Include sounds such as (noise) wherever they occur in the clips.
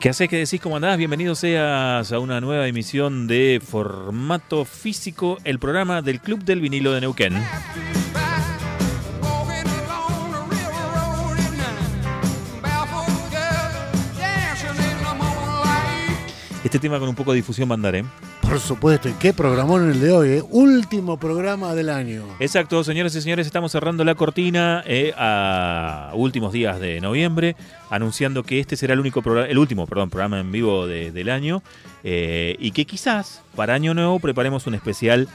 ¿Qué haces? ¿Qué decís? ¿Cómo andás? Bienvenido seas a una nueva emisión de Formato Físico, el programa del Club del Vinilo de Neuquén. Este tema con un poco de difusión mandaré. Por supuesto, y qué programón en el de hoy, ¿eh? último programa del año. Exacto, señores y señores, estamos cerrando la cortina eh, a últimos días de noviembre, anunciando que este será el único programa, el último, perdón, programa en vivo de- del año, eh, y que quizás para año nuevo preparemos un especial.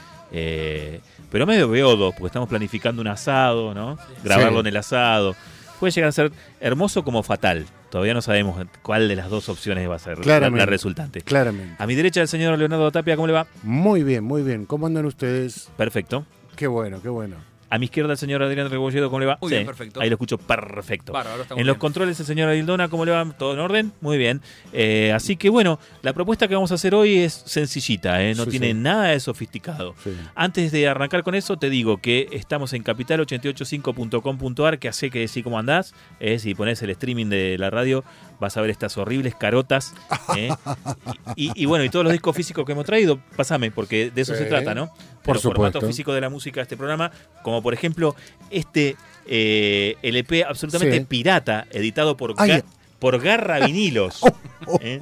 pero medio beodo, porque estamos planificando un asado, ¿no? Grabarlo Sí. en el asado. Puede llegar a ser hermoso como fatal. Todavía no sabemos cuál de las dos opciones va a ser la, resultante. Claramente. A mi derecha el señor Leonardo Tapia, ¿cómo le va? Muy bien, muy bien. ¿Cómo andan ustedes? Perfecto. Qué bueno, qué bueno. A mi izquierda el señor Adrián Rebolledo, ¿cómo le va? Muy bien, perfecto. Ahí lo escucho perfecto. Bárbaro, En los bien. controles el señor Adildona, ¿cómo le va? ¿Todo en orden? Muy bien. Eh, así que bueno, la propuesta que vamos a hacer hoy es sencillita, ¿eh? no Sí, tiene sí. nada de sofisticado. Sí. Antes de arrancar con eso, te digo que estamos en capital885.com.ar, que hace que decir cómo andás. eh, si pones el streaming de la radio, vas a ver estas horribles carotas. eh. (laughs) y, y- y bueno, y todos los discos físicos que hemos traído, pásame, porque de eso se Sí. trata, ¿no? Por Pero formato supuesto. físico de la música de este programa, como por ejemplo este eh, LP absolutamente Sí. pirata, editado por, Ay. Ga- por Garra Vinilos. (laughs) Oh, ¿eh?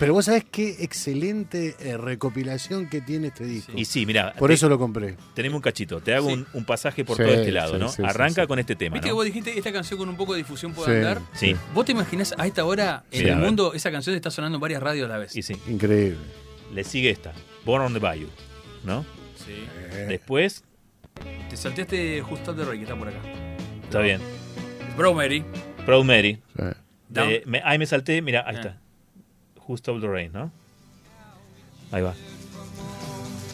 Pero vos sabés qué excelente eh, recopilación que tiene este disco. Y sí, mira, Por eso lo compré. tenemos un cachito. Te hago Sí. un, un pasaje por Sí, todo este lado, sí, ¿no? Arranca sí. con este tema, Viste que vos dijiste esta canción con un poco de difusión puede Sí. andar. Sí, ¿Vos te imaginás a esta hora en el mundo esa canción está sonando en varias radios a la vez? y sí. Increíble. Le sigue esta, Born on the Bayou, ¿no? Sí. Eh, Después, Te salteaste justo de Rey que está por acá. está bien. Bro Mary. Proud Mary. sí. Down. De- me- ahí me salté, mira, ahí Ah. está. Who Stole the Rain, ¿no? Ahí va.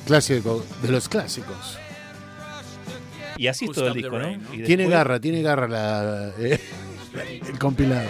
Clásico, de los clásicos. Y así es todo el disco, ¿no? Tiene después- garra, tiene garra la, eh, el compilado.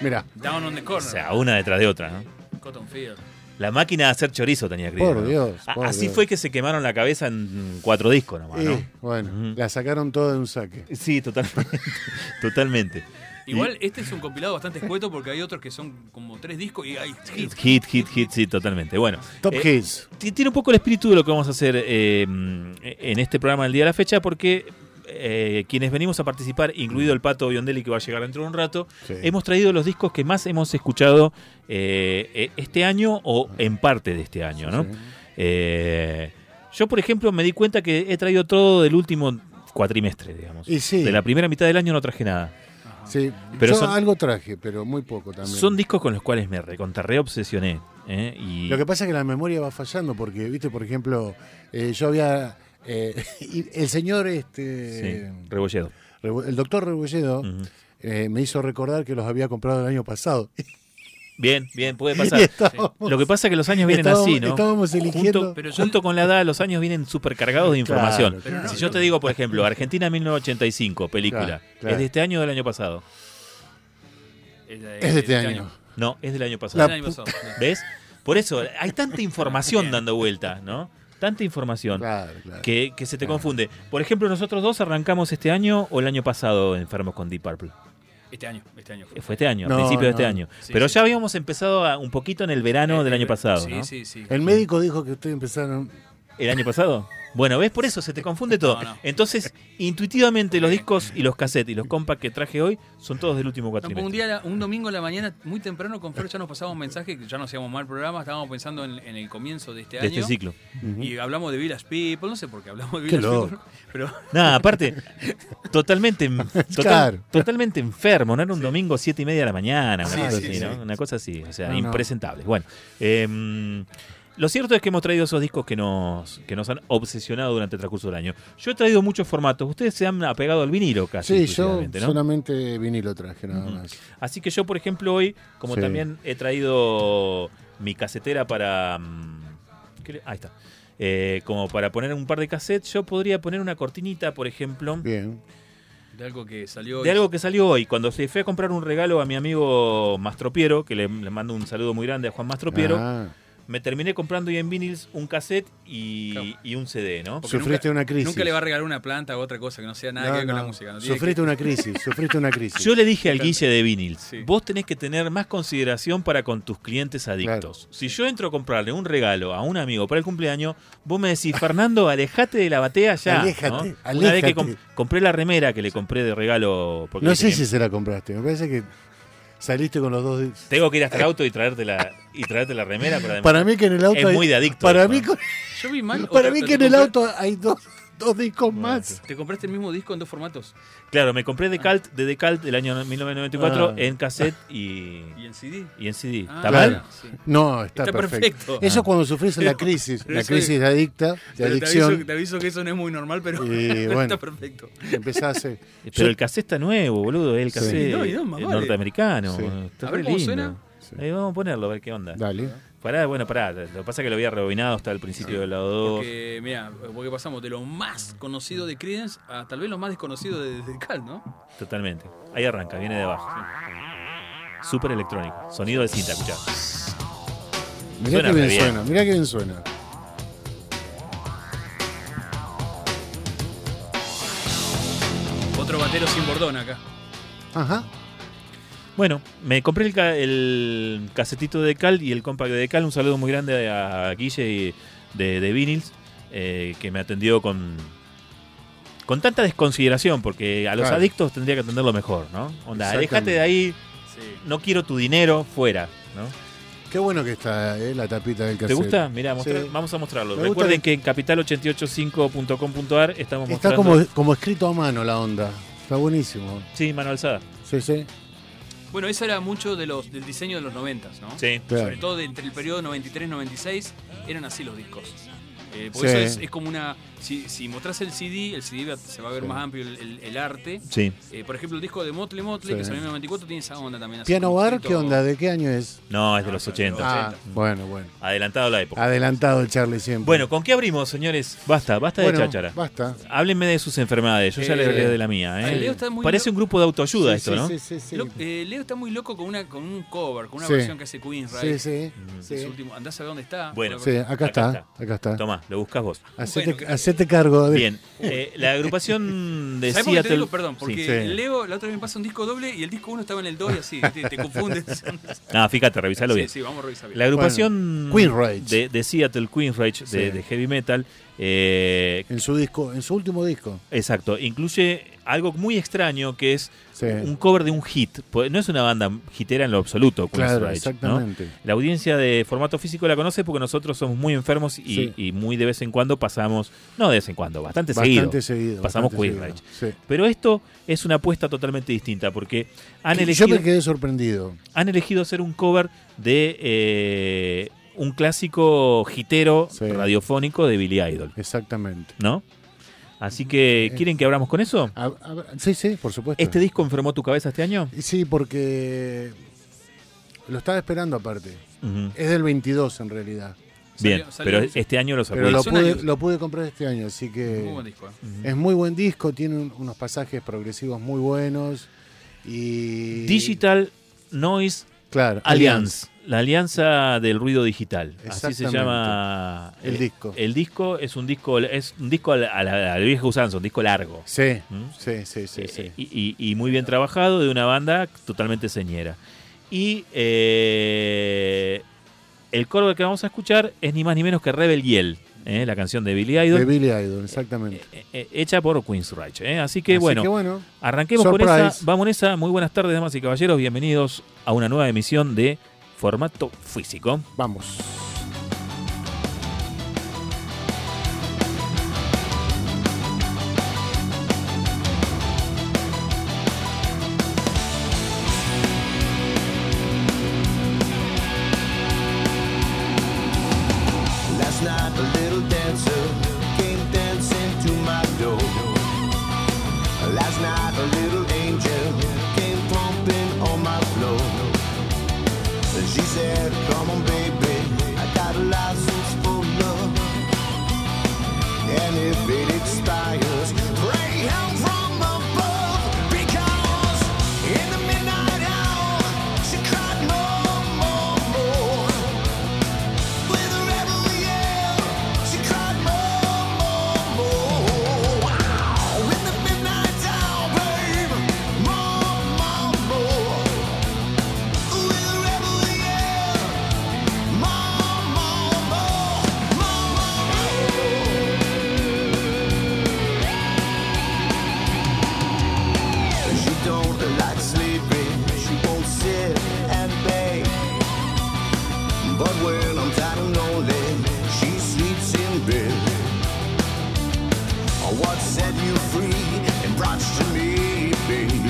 Mira, Down on the O Corner. sea, una detrás de otra, ¿no? Cotton Field. La máquina de hacer chorizo tenía que Por Dios, por Así Dios. fue que se quemaron la cabeza en cuatro discos nomás, ¿no? y, bueno, la sacaron toda de un saque. Sí, totalmente. (laughs) totalmente. Igual este es un compilado bastante escueto porque hay otros que son como tres discos y hay hits. Hit, hit, hit, sí, totalmente. Bueno, Top eh, Hits. ti- tiene un poco el espíritu de lo que vamos a hacer eh, en este programa del día de la fecha, porque eh, quienes venimos a participar, incluido el Pato Biondelli que va a llegar dentro de un rato, Sí. hemos traído los discos que más hemos escuchado eh, eh, este año o en parte de este año, ¿no? Sí. Yo, por ejemplo, me di cuenta que he traído todo del último cuatrimestre, digamos. Y sí. De la primera mitad del año no traje nada. Sí, Pero yo son- algo traje, pero muy poco también. Son discos con los cuales me recontra obsesioné. Y Lo que pasa es que la memoria va fallando porque, viste, por ejemplo, eh, yo había... eh, (laughs) y el señor, este, sí, Rebolledo. El doctor Rebolledo, eh, me hizo recordar que los había comprado el año pasado. Bien, bien, puede (laughs) pasar. estábamos, Lo que pasa es que los años vienen estábamos- así, ¿no? estábamos eligiendo... Junto, Pero yo- junto con la edad, los años vienen súper cargados de información. claro. si yo te digo, por ejemplo, Argentina 1985, película, Claro, claro. ¿es de este año o del año pasado? Es de, Es de este año. No, es del año Es pasado. del año pasado. ¿Ves? Por eso, hay tanta (laughs) información dando vuelta, ¿no? Tanta información. Claro, claro. Que, que se te Claro. confunde. Por ejemplo, nosotros dos arrancamos este año o el año pasado enfermos con Deep Purple. Este año, este año. Eh, Fue este año, a No, principio de este año. Sí, Pero sí. ya habíamos empezado a- un poquito en el verano del año pasado, Sí, ¿no? sí, sí. El médico dijo que ustedes empezaron... ¿El año pasado? Bueno, ¿ves? Por eso se te confunde todo. (laughs) No, no. Entonces, intuitivamente los discos y los cassettes y los compact que traje hoy son todos del último No, como un cuatrimestre. día, un domingo a la mañana, muy temprano, con Fer ya nos pasaba un mensaje que ya no hacíamos mal programa, estábamos pensando en, en el comienzo de este de año. este ciclo. Y hablamos de Village People, no sé por qué hablamos de Village. People, (laughs) pero Nada, aparte, totalmente, (laughs) total- totalmente enfermo. No era un domingo siete y media de la mañana, una Sí, cosa sí, así, sí. ¿no? Una cosa así, o sea, No, no. impresentable. Bueno, em, lo cierto es que hemos traído esos discos que nos, que nos han obsesionado durante el transcurso del año. Yo he traído muchos formatos. Ustedes se han apegado al vinilo casi. Sí, yo exclusivamente, ¿no? solamente vinilo traje nada más. Así que yo, por ejemplo, hoy, como Sí. también he traído mi casetera para... mm, ¿qué le- Ahí está. eh, como para poner un par de cassettes, yo podría poner una cortinita, por ejemplo, Bien. De algo que salió. de algo que salió hoy. Cuando se fue a comprar un regalo a mi amigo Mastropiero, que le, le mando un saludo muy grande a Juan Mastropiero, Ah, me terminé comprando hoy en vinils un cassette y, Claro. y un CD, ¿no? Porque Sufriste una crisis. Nunca le va a regalar una planta o otra cosa que no sea nada No, que ver con la música. No Sufriste que- una crisis, sufriste una crisis. Yo le dije al Guille de Vinils, Sí. vos tenés que tener más consideración para con tus clientes adictos. Si yo entro a comprarle un regalo a un amigo para el cumpleaños, vos me decís, Fernando, alejate de la batea ya. Aléjate, ¿no? Una vez que com- compré la remera que le compré de regalo. Porque no sé si se la compraste, me parece que saliste con los dos. de- Tengo que ir hasta el auto y traerte la, y traerte la remera para, Para mí que en el auto Es hay- muy de adicto Para mí, Yo vi mal. para mí que en el auto hay dos, dos discos más. ¿Te compraste el mismo disco en dos formatos? Claro, me compré Decalt de Decalt del año 1994 Ah. en cassette y, ¿Y en CD? y en CD. Ah, ¿Está claro. mal? Sí. No, está, Está perfecto. perfecto. Eso Ah. cuando sufrís la crisis, Pero la crisis de adicta, de Pero te, adicción, aviso, te aviso que eso no es muy normal, pero, Y (laughs) pero bueno. está perfecto. empezás a... (laughs) Pero Yo- el cassette está nuevo, boludo. Es el Sí. cassette No, y no, norteamericano. Sí. Está A ver re cómo lindo. suena. Sí. Eh, vamos a ponerlo, a ver qué onda. Dale. Pará, bueno, pará. Lo que pasa es que lo había rebobinado hasta el principio del lado 2. Porque, mira, porque pasamos de lo más conocido de Creedence a tal vez lo más desconocido de, de Cal, ¿no? Totalmente. Ahí arranca, viene de abajo. Súper electrónico. Sonido de cinta, escuchá. Mirá Suena que bien, bien. suena, mirá que bien suena. Otro batero sin bordón acá. Ajá. Bueno, me compré el, ca- el casetito de Cal y el compact de Cal. Un saludo muy grande a Guille de, de Vinyls, eh, que me atendió con, con tanta desconsideración, porque a los Claro. adictos tendría que atenderlo mejor, ¿no? Onda, alejate de ahí, Sí. no quiero tu dinero, fuera, ¿no? Qué bueno que está eh, la tapita del cassette. ¿Te gusta? Mirá, Sí. vamos a mostrarlo. Me Recuerden que- que en capital885.com.ar estamos Está mostrando... como, como escrito a mano la onda. Está buenísimo. Sí, mano alzada. Sí, sí. Bueno, eso era mucho de los, del diseño de los 90, ¿no? Sí. Claro. Sobre todo de entre el periodo 93-96 eran así los discos. Eh, por Sí. eso es, es como una. Si, si mostrás el CD, el CD se va a ver Sí. más amplio el, el- el arte. Sí. Eh, por ejemplo, el disco de Motley Motley, Sí. que salió en el 94, tiene esa onda también. así Piano Bar, ¿qué onda? ¿De qué año es? No, es de No, los pero 80. Ah, 80. bueno, bueno. Adelantado la época. Adelantado el Charlie siempre. Bueno, ¿con qué abrimos, señores? Basta, basta Bueno, de cháchara. Basta. Háblenme de sus enfermedades. Yo ya Eh, le hablé de la mía. ¿eh? Leo está muy Parece un grupo de autoayuda Sí, esto, sí, ¿no? Sí, sí, sí. Lo- eh, Leo está muy loco con, una, con un cover, con una Sí. versión que hace Queen, Sí, right? sí, sí. último- andás a ver dónde está. Bueno. Sí, acá, Acá está, está. acá está. Tomá, lo buscas vos. Hacete, Bueno, hacete cargo de... Bien, eh, la agrupación (laughs) de ¿Sabes por qué te Seattle. digo? Perdón, porque Sí. Sí. Leo la otra vez me pasa un disco doble y el disco uno estaba en el 2 y así, te, te confundes. (laughs) Ah, fíjate, revisalo sí, bien. sí, vamos a revisar bien. La agrupación Queen Rage. De, de Seattle, Queen Rage, de, Sí. de heavy metal, eh, En su disco, en su último disco. exacto, incluye algo muy extraño que es Sí. un cover de un hit. Pues No es una banda hitera en lo absoluto, Queen Claro, Rage, ¿no? exactamente. La audiencia de formato físico la conoce porque nosotros somos muy enfermos y, Sí. y muy de vez en cuando pasamos, no de vez en cuando, bastante, Bastante seguido. seguido. Pasamos Queen. Rage. Sí. Pero esto es una apuesta totalmente distinta porque han Yo elegido, me quedé sorprendido. han elegido hacer un cover de eh, un clásico hitero radiofónico de Billy Idol, Exactamente. ¿no? Así que, ¿quieren que abramos con eso? A- a- sí, sí, por supuesto. ¿Este disco enfermó tu cabeza este año? Sí, porque lo estaba esperando aparte. Es del 22 en realidad. Bien, Salió- salió pero este año lo sacó. Pero lo pude, lo pude comprar este año, así que Muy buen disco. ¿eh? Es muy buen disco, tiene un- unos pasajes progresivos muy buenos y Digital Noise claro, Alliance, la alianza del ruido digital. Así se llama El eh, disco. El disco es un disco, es un disco a la, a la- a la vieja usanza, un disco largo. Sí, ¿Mm? sí, sí, sí, sí. Eh, y, y- y muy bien trabajado de una banda totalmente señera. Y eh, el coro que vamos a escuchar es ni más ni menos que Rebel Yell, eh, la canción de Billy Idol, De Billy Idol, exactamente. eh, eh, hecha por Queen's Reich. eh. Así que Así bueno, que bueno, arranquemos con surprise. esa. Vamos en esa. Muy buenas tardes, damas y caballeros. Bienvenidos a una nueva emisión de Formato Físico. vamos. But when I'm tired and lonely, she sleeps in bed. What set you free and brought you to me, babe?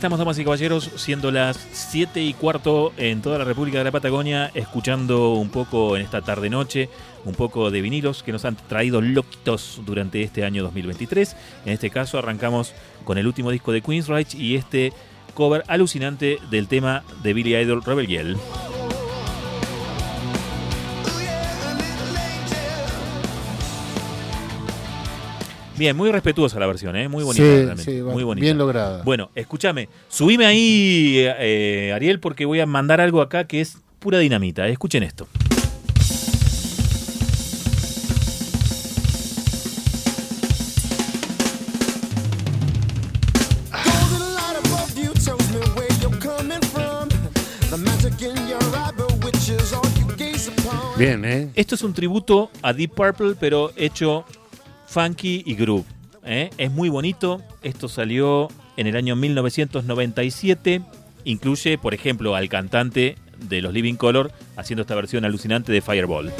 Estamos, damas y caballeros, siendo las 7 y cuarto en toda la República de la Patagonia, escuchando un poco en esta tarde-noche, un poco de vinilos que nos han traído loquitos durante este año 2023. En este caso arrancamos con el último disco de Queensryche y este cover alucinante del tema de Billy Idol, Rebel Yell. Bien, muy respetuosa la versión, ¿eh? muy bonita. Sí, realmente, sí, muy bonita. bien lograda. Bueno, escúchame, subime ahí, eh, Ariel, porque voy a mandar algo acá que es pura dinamita. Escuchen esto. Bien, ¿eh? Esto es un tributo a Deep Purple, pero hecho funky y groove. ¿eh? Es muy bonito. Esto salió en el año 1997. Incluye, por ejemplo, al cantante de los Living Color haciendo esta versión alucinante de Fireball.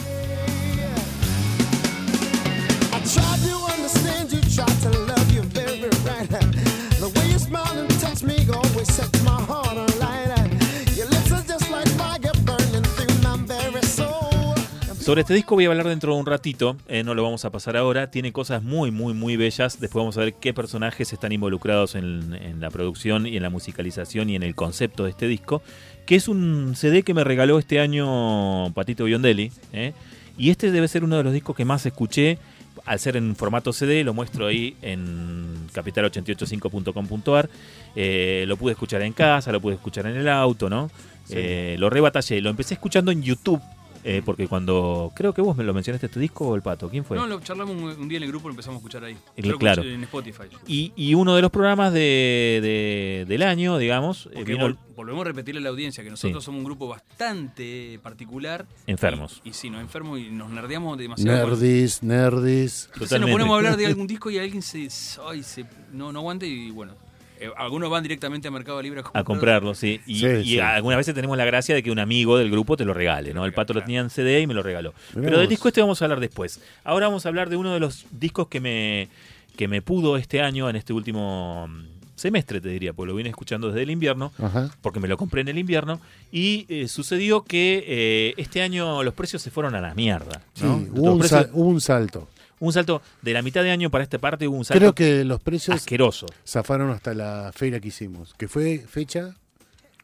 Sobre este disco voy a hablar dentro de un ratito, eh, no lo vamos a pasar ahora. Tiene cosas muy, muy, muy bellas. Después vamos a ver qué personajes están involucrados en, en la producción y en la musicalización y en el concepto de este disco. Que es un CD que me regaló este año Patito Biondelli. ¿eh? Y este debe ser uno de los discos que más escuché. Al ser en formato CD, lo muestro ahí en capital885.com.ar. Eh, lo pude escuchar en casa, lo pude escuchar en el auto, ¿no? Lo rebatallé. Lo empecé escuchando en YouTube. Eh, porque cuando. Creo que vos me lo mencionaste este disco o el pato. ¿Quién fue? No, lo charlamos un, un día en el grupo y lo empezamos a escuchar ahí. El- Creo que claro. En Spotify. Y, y uno de los programas de, de- del año, digamos, eh, Porque vino vol- volvemos a repetirle a la audiencia que nosotros Sí. somos un grupo bastante particular. Enfermos. Y, y sí, nos enfermos y nos nerdeamos demasiado. Nerdis, nerdis. Entonces nos ponemos a hablar de algún disco y alguien se, ay, se no, no aguanta y bueno. Eh, algunos van directamente a Mercado Libre a, a comprar. comprarlo, sí. Y, Sí, y sí. algunas veces tenemos la gracia de que un amigo del grupo te lo regale, ¿no? El pato lo tenía en CD y me lo regaló. Mirá Pero del disco este vamos a hablar después. Ahora vamos a hablar de uno de los discos que me, que me pudo este año, en este último mm, semestre, te diría, porque lo vine escuchando desde el invierno. Ajá. porque me lo compré en el invierno, y eh, sucedió que eh, este año los precios se fueron a la mierda. Sí, ¿no? hubo, Los un precios- sal- hubo un salto. Un salto de la mitad de año para esta parte, hubo un salto Creo que los precios asqueroso. zafaron hasta la feria que hicimos, que fue fecha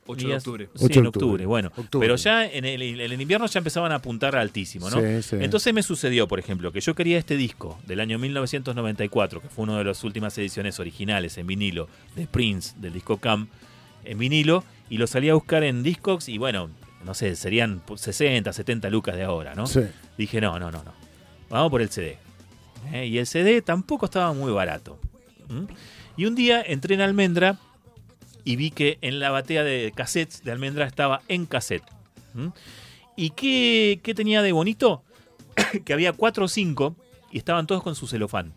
8 de octubre. Sí, 8 de en octubre. octubre, bueno. Octubre. Pero ya en el, en el invierno ya empezaban a apuntar altísimo, ¿no? Sí, sí. Entonces me sucedió, por ejemplo, que yo quería este disco del año 1994, que fue una de las últimas ediciones originales en vinilo de Prince, del disco Cam, en vinilo, y lo salí a buscar en Discogs y bueno, no sé, serían 60, 70 lucas de ahora, ¿no? Sí. Dije, no, no, no, no. Vamos por el CD. ¿Eh? Y el CD tampoco estaba muy barato. ¿Mm? Y un día entré en Almendra y vi que en la batea de cassettes de Almendra estaba en cassette. ¿Mm? ¿Y qué, qué tenía de bonito? (coughs) que había cuatro o cinco y estaban todos con su celofán.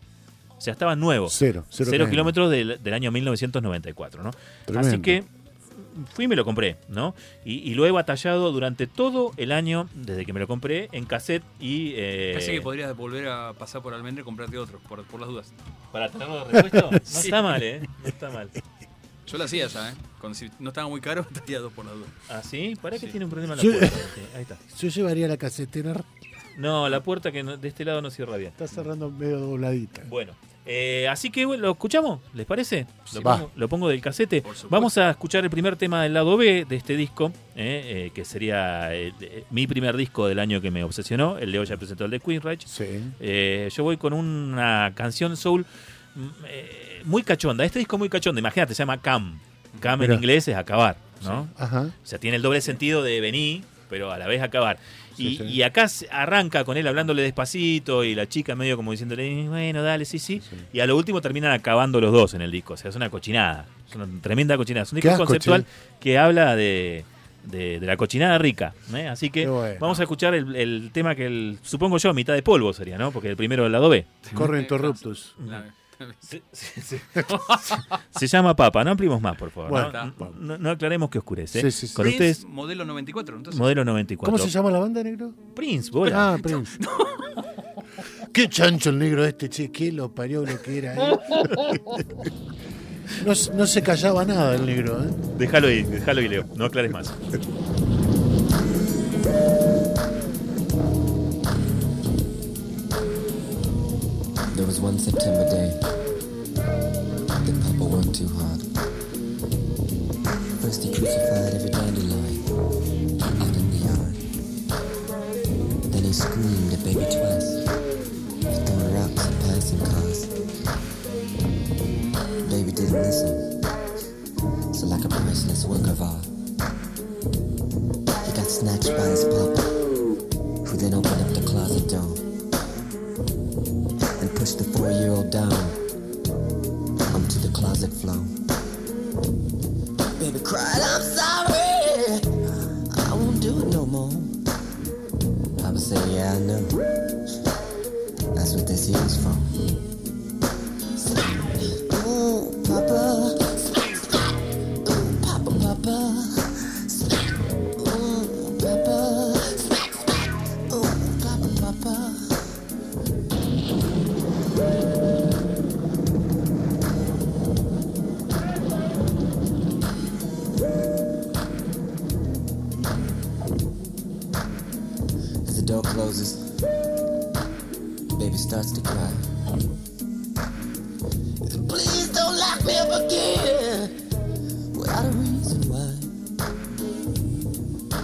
O sea, estaban nuevos. Cero. Cero, kilómetros del, del año 1994, ¿no? Tremendo. Así que fui y me lo compré, ¿no? Y, y lo he batallado durante todo el año, desde que me lo compré, en cassette y... eh, Pensé que podrías volver a pasar por Almendra y comprarte otro, por, por las dudas. ¿Para tenerlo de repuesto? (laughs) No Sí. está mal, ¿eh? No está mal. Yo lo hacía ya, ¿eh? Cuando si no estaba muy caro, (laughs) traía dos por las dudas. ¿Ah, sí? ¿Para que Sí. tiene un problema la puerta? Sí, Ahí está. Yo llevaría la casetera. No, la puerta que no- de este lado no cierra bien. Está cerrando medio dobladita. Bueno, eh, así que bueno, lo escuchamos, ¿les parece? Lo, Va. pongo, lo pongo del casete. Vamos a escuchar el primer tema del lado B de este disco, eh, eh, que sería eh, eh, mi primer disco del año que me obsesionó. El Leo ya presentó el de Queenrich. Sí. Eh, yo voy con una canción soul mm, eh, muy cachonda. Este disco es muy cachonda, imagínate, se llama Cam. Cam en inglés es acabar, ¿no? Ajá. O sea, tiene el doble sentido de venir, pero a la vez acabar. Y, Sí, sí. y acá arranca con él hablándole despacito y la chica medio como diciéndole, bueno, dale, sí, sí. Sí. Y a lo último terminan acabando los dos en el disco. O sea, es una cochinada. Es una tremenda cochinada. Es un disco conceptual que habla de, de- de la cochinada rica. ¿eh? Así que bueno. vamos a escuchar el, el tema que el, supongo yo, mitad de polvo sería, ¿no? Porque el primero del lado B. Corre interruptus. La- Se, se- se- se llama Papa, no ampliemos más, por favor. Bueno, no, bueno. no- no aclaremos que oscurece. Sí, sí, sí. Con Prince, ustedes, modelo 94, entonces. modelo 94. ¿Cómo se llama la banda, negro? Prince, bola. Ah, Prince. (laughs) Qué chancho el negro este, che. Qué lo parió lo que era. eh. No, se- no se callaba nada el negro, ¿eh? Déjalo ahí, déjalo ahí, Leo. No aclares más. (laughs) There was one September day that Papa worked too hard. First he crucified every dandelion out in the yard. Then he screamed at baby twice for throwing rocks at passing cars. Baby didn't listen, so like a priceless work of art, he got snatched by his papa, who then opened up the pushed the four-year-old down onto the closet floor. Baby cried, I'm sorry. I won't do it no more. Papa said, yeah, I know. That's what this here's for. Ooh, Papa. Starts to cry. Please don't lock me up again without a reason why.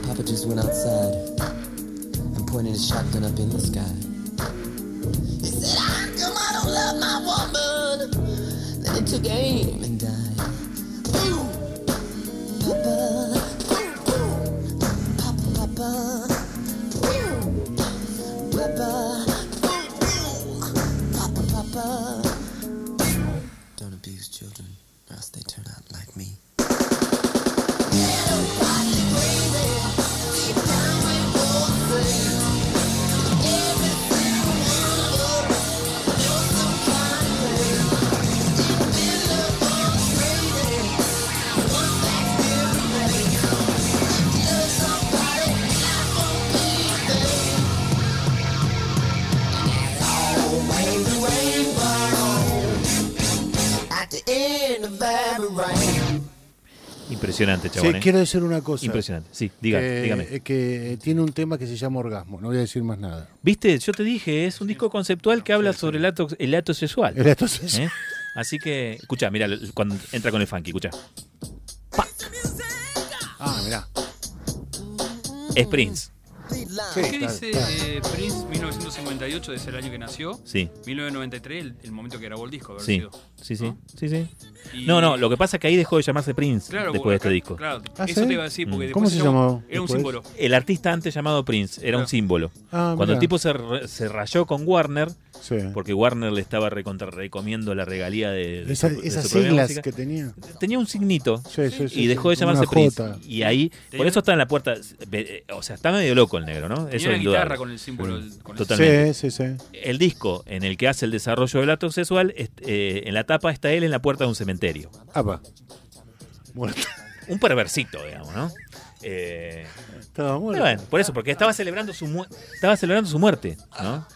Papa just went outside and pointed his shotgun up in the sky. He said, How come I don't love my woman? Then he took aim Impresionante, Sí, chabón. ¿eh? quiero decir una cosa. Impresionante. Sí, diga, que, dígame. eh, que tiene un tema que se llama Orgasmo, no voy a decir más nada. Viste, yo te dije, es un disco conceptual que habla sobre el acto, el acto sexual. El acto sexual. ¿Eh? Así que, escucha, mira, cuando entra con el funky, escucha. Ah, mirá. Es Prince. Sí, ¿Qué dice eh, Prince 1958, es el año que nació? Sí, 1993, el, el momento que grabó el disco, haber sí, sido. sí, sí, ¿no? sí, sí. Y- No, no, lo que pasa es que ahí dejó de llamarse Prince Claro, después de este disco. Claro, ¿Ah, eso sí? te iba a decir, porque Mm. después ¿Cómo se llamó Era un símbolo. El artista antes llamado Prince era un símbolo. Ah, Cuando el tipo se, se rayó con Warner, Sí. porque Warner le estaba recontra recomiendo la regalía de, de Esa- su- de esas su siglas que tenía. tenía un signito Sí, sí, sí, y dejó de llamarse una Prince. jota. Y ahí, por eso está en la puerta. eh, O sea, está medio loco el negro, ¿no? Tenía Eso una guitarra con el símbolo. con Totalmente. Sí, sí, sí. El disco en el que hace el desarrollo del acto sexual, eh, en la tapa está él en la puerta de un cementerio. Apa. Muerto. Un perversito, digamos, ¿no? Eh, Estaba muerto. bueno, por eso, porque estaba celebrando su mu- estaba celebrando su muerte, ¿no?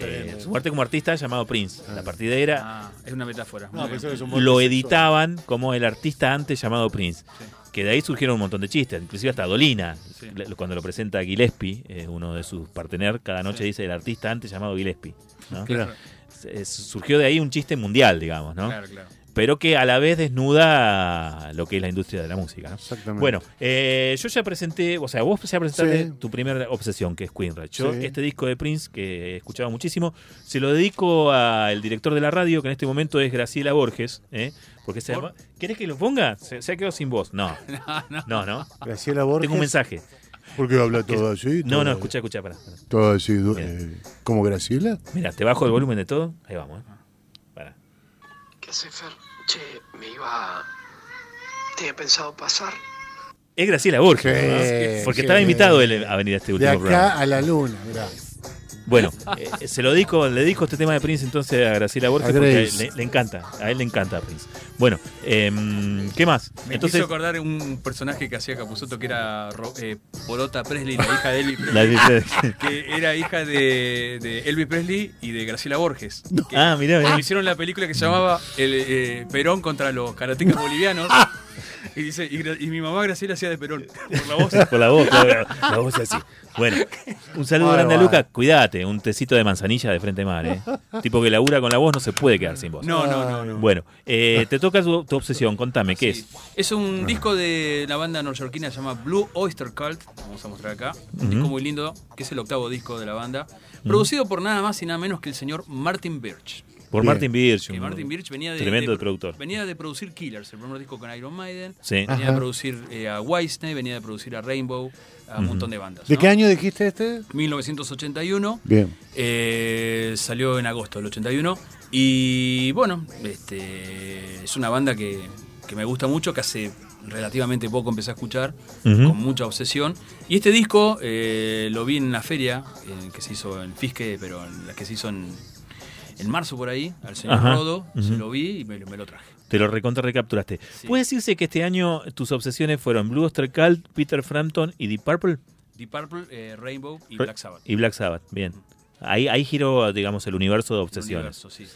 Eh, su muerte como artista llamado Prince. La partidera Ah, es una metáfora. No, es un lo sexual. editaban como el artista antes llamado Prince. Sí. Que de ahí surgieron un montón de chistes, inclusive hasta Dolina, Sí. cuando lo presenta Gillespie, eh, uno de sus partener, cada noche Sí. dice el artista antes llamado Gillespie. ¿no? Claro, surgió de ahí un chiste mundial, digamos, ¿no? claro, claro. Pero que a la vez desnuda lo que es la industria de la música, ¿no? Exactamente. Bueno, eh, yo ya presenté, o sea, vos ya presentaste Sí. tu primera obsesión, que es Queen Rat. Yo, Sí. este disco de Prince, que escuchaba muchísimo, se lo dedico al director de la radio, que en este momento es Graciela Borges, ¿eh? Porque se llama. ¿Querés que lo ponga? Se, se ha quedado sin voz. No, (laughs) no, no. Graciela Borges. Tengo un mensaje. ¿Por qué habla todo así? No, Todo- no, escucha, escucha, pará. pará. Todo así, eh, ¿como Graciela? Mira, te bajo el volumen de todo. Ahí vamos, ¿eh? Pará. ¿Qué hace Fer? Che, me iba. Tenía pensado pasar. Es Graciela Borges, Sí, ¿no? Porque sí. estaba invitado él a venir a este De último acá programa. a la luna, mirá. Bueno, eh, se lo dedico, le dedico este tema de Prince entonces a Graciela Borges A porque le, le encanta, a él le encanta Prince. Bueno, em, ¿qué más? Me Entonces, hizo acordar un personaje que hacía Capuzoto que era Ro- eh, Porota Presley, la hija de Elvis (laughs) Presley. que era hija de, de Elvis Presley y de Graciela Borges. Que ah, mirá, mirá. hicieron la película que se llamaba el, eh, Perón contra los karatecas bolivianos. (laughs) Y dice, y, Gra- y mi mamá Graciela hacía de Perón, (laughs) por la voz. Por la voz, claro, la voz así. Bueno, un saludo grande a. Luca. Cuídate, un tecito de manzanilla de frente mar, ¿eh? Tipo que labura con la voz no se puede quedar sin voz. No, no, no, no. Bueno, eh, te toca tu, tu obsesión, contame, ¿qué Sí. es? Es un disco de la banda neoyorquina llamada Blue Oyster Cult. Vamos a mostrar acá. Un disco muy lindo, que es el octavo disco de la banda. Producido por nada más y nada menos que el señor Martin Birch. Por Bien. Martin Birch. Que Martin Birch venía de, Tremendo de- productor. Venía de producir Killers, el primer disco con Iron Maiden. Sí. Venía Ajá. de producir eh, a Whitesnake, venía de producir a Rainbow, a un montón de bandas. ¿De ¿no? qué año dijiste este? 1981. Bien. Eh, salió en agosto del 81. Y bueno, este, es una banda que, que me gusta mucho, que hace relativamente poco empecé a escuchar, con mucha obsesión. Y este disco eh, lo vi en una feria eh, que se hizo en Fisque, pero en la que se hizo en, en marzo por ahí, al señor Ajá. Rodo, se lo vi y me, me lo traje. Te lo recontra recapturaste. Sí. ¿Puede decirse que este año tus obsesiones fueron Blue Oyster Cult, Peter Frampton y Deep Purple? Deep Purple, eh, Rainbow y Re- Black Sabbath. Y Black Sabbath, bien. Ahí, ahí giró, digamos, el universo de obsesiones. Universo, sí.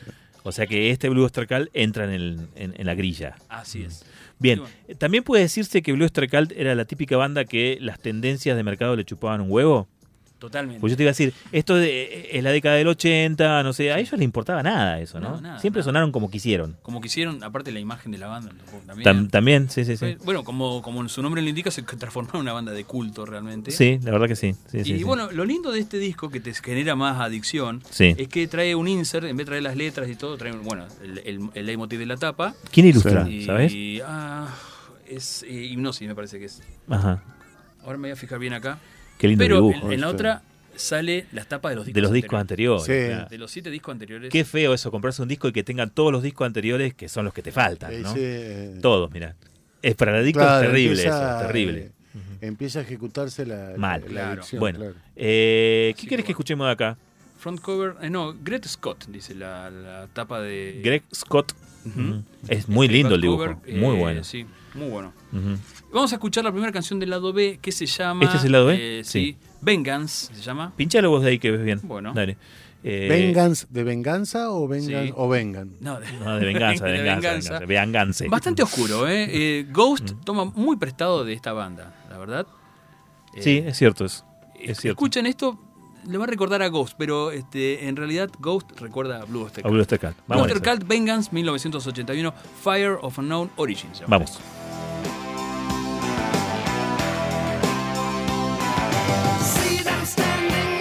O sea que este Blue Oyster Cult entra en, el- en- en la grilla. Así es. Bien, bueno. también puede decirse que Blue Oyster Cult era la típica banda que las tendencias de mercado le chupaban un huevo. Totalmente. Pues yo te iba a decir, esto de- es la década del 80, no sé, a ellos les importaba nada eso, ¿no? No, nada, Siempre nada. sonaron como quisieron. Como quisieron, aparte la imagen de la banda. También. Tam- también, sí, sí, sí. Bueno, como, como su nombre lo indica, se (laughs) transformó en una banda de culto realmente. Sí, la verdad que sí. sí, y sí, sí. bueno, lo lindo de este disco que te genera más adicción Sí. es que trae un insert, en vez de traer las letras y todo, trae bueno, el, el, el leitmotiv de la tapa. ¿Quién ilustra, Y, sabes? ah, es eh, Hipnosis, me parece que es. Ajá. Ahora me voy a fijar bien acá. Qué lindo Pero dibujo. en, en la otra sale las tapas de los discos De los discos anteriores. Sí. claro. De los siete discos anteriores. Qué feo eso, comprarse un disco y que tengan todos los discos anteriores que son los que te faltan, ¿no? sí, Todos, mira. Es para disco claro, es terrible empieza, eso, terrible. eh, Empieza a ejecutarse la, la- Mal. la Claro. adicción, bueno, claro. eh, ¿qué Así quieres que que escuchemos de acá? Front cover, eh, no, Gret Scott, dice la, la tapa de. Greg Scott. Es muy lindo el dibujo. cover, muy eh, bueno. Sí, muy bueno. Vamos a escuchar la primera canción del lado B que se llama. ¿Este es el lado B? eh, sí. Vengeance se llama. Pinchalo vos de ahí que ves bien. Bueno. Dale. Eh, ¿Venganza de venganza o vengan Sí. o vengan? No, de, No, de venganza, (laughs) de de venganza. venganza. Bastante oscuro, ¿eh? (laughs) Eh, Ghost toma muy prestado de esta banda, la verdad. Eh, Sí, es cierto eso. Es cierto. Escuchen esto, le va a recordar a Ghost, pero este, en realidad Ghost recuerda a Blue Oyster A Blue Oyster Cult. Blue esa. Cult Vengeance 1981, Fire of Unknown Origins. Vamos. Standing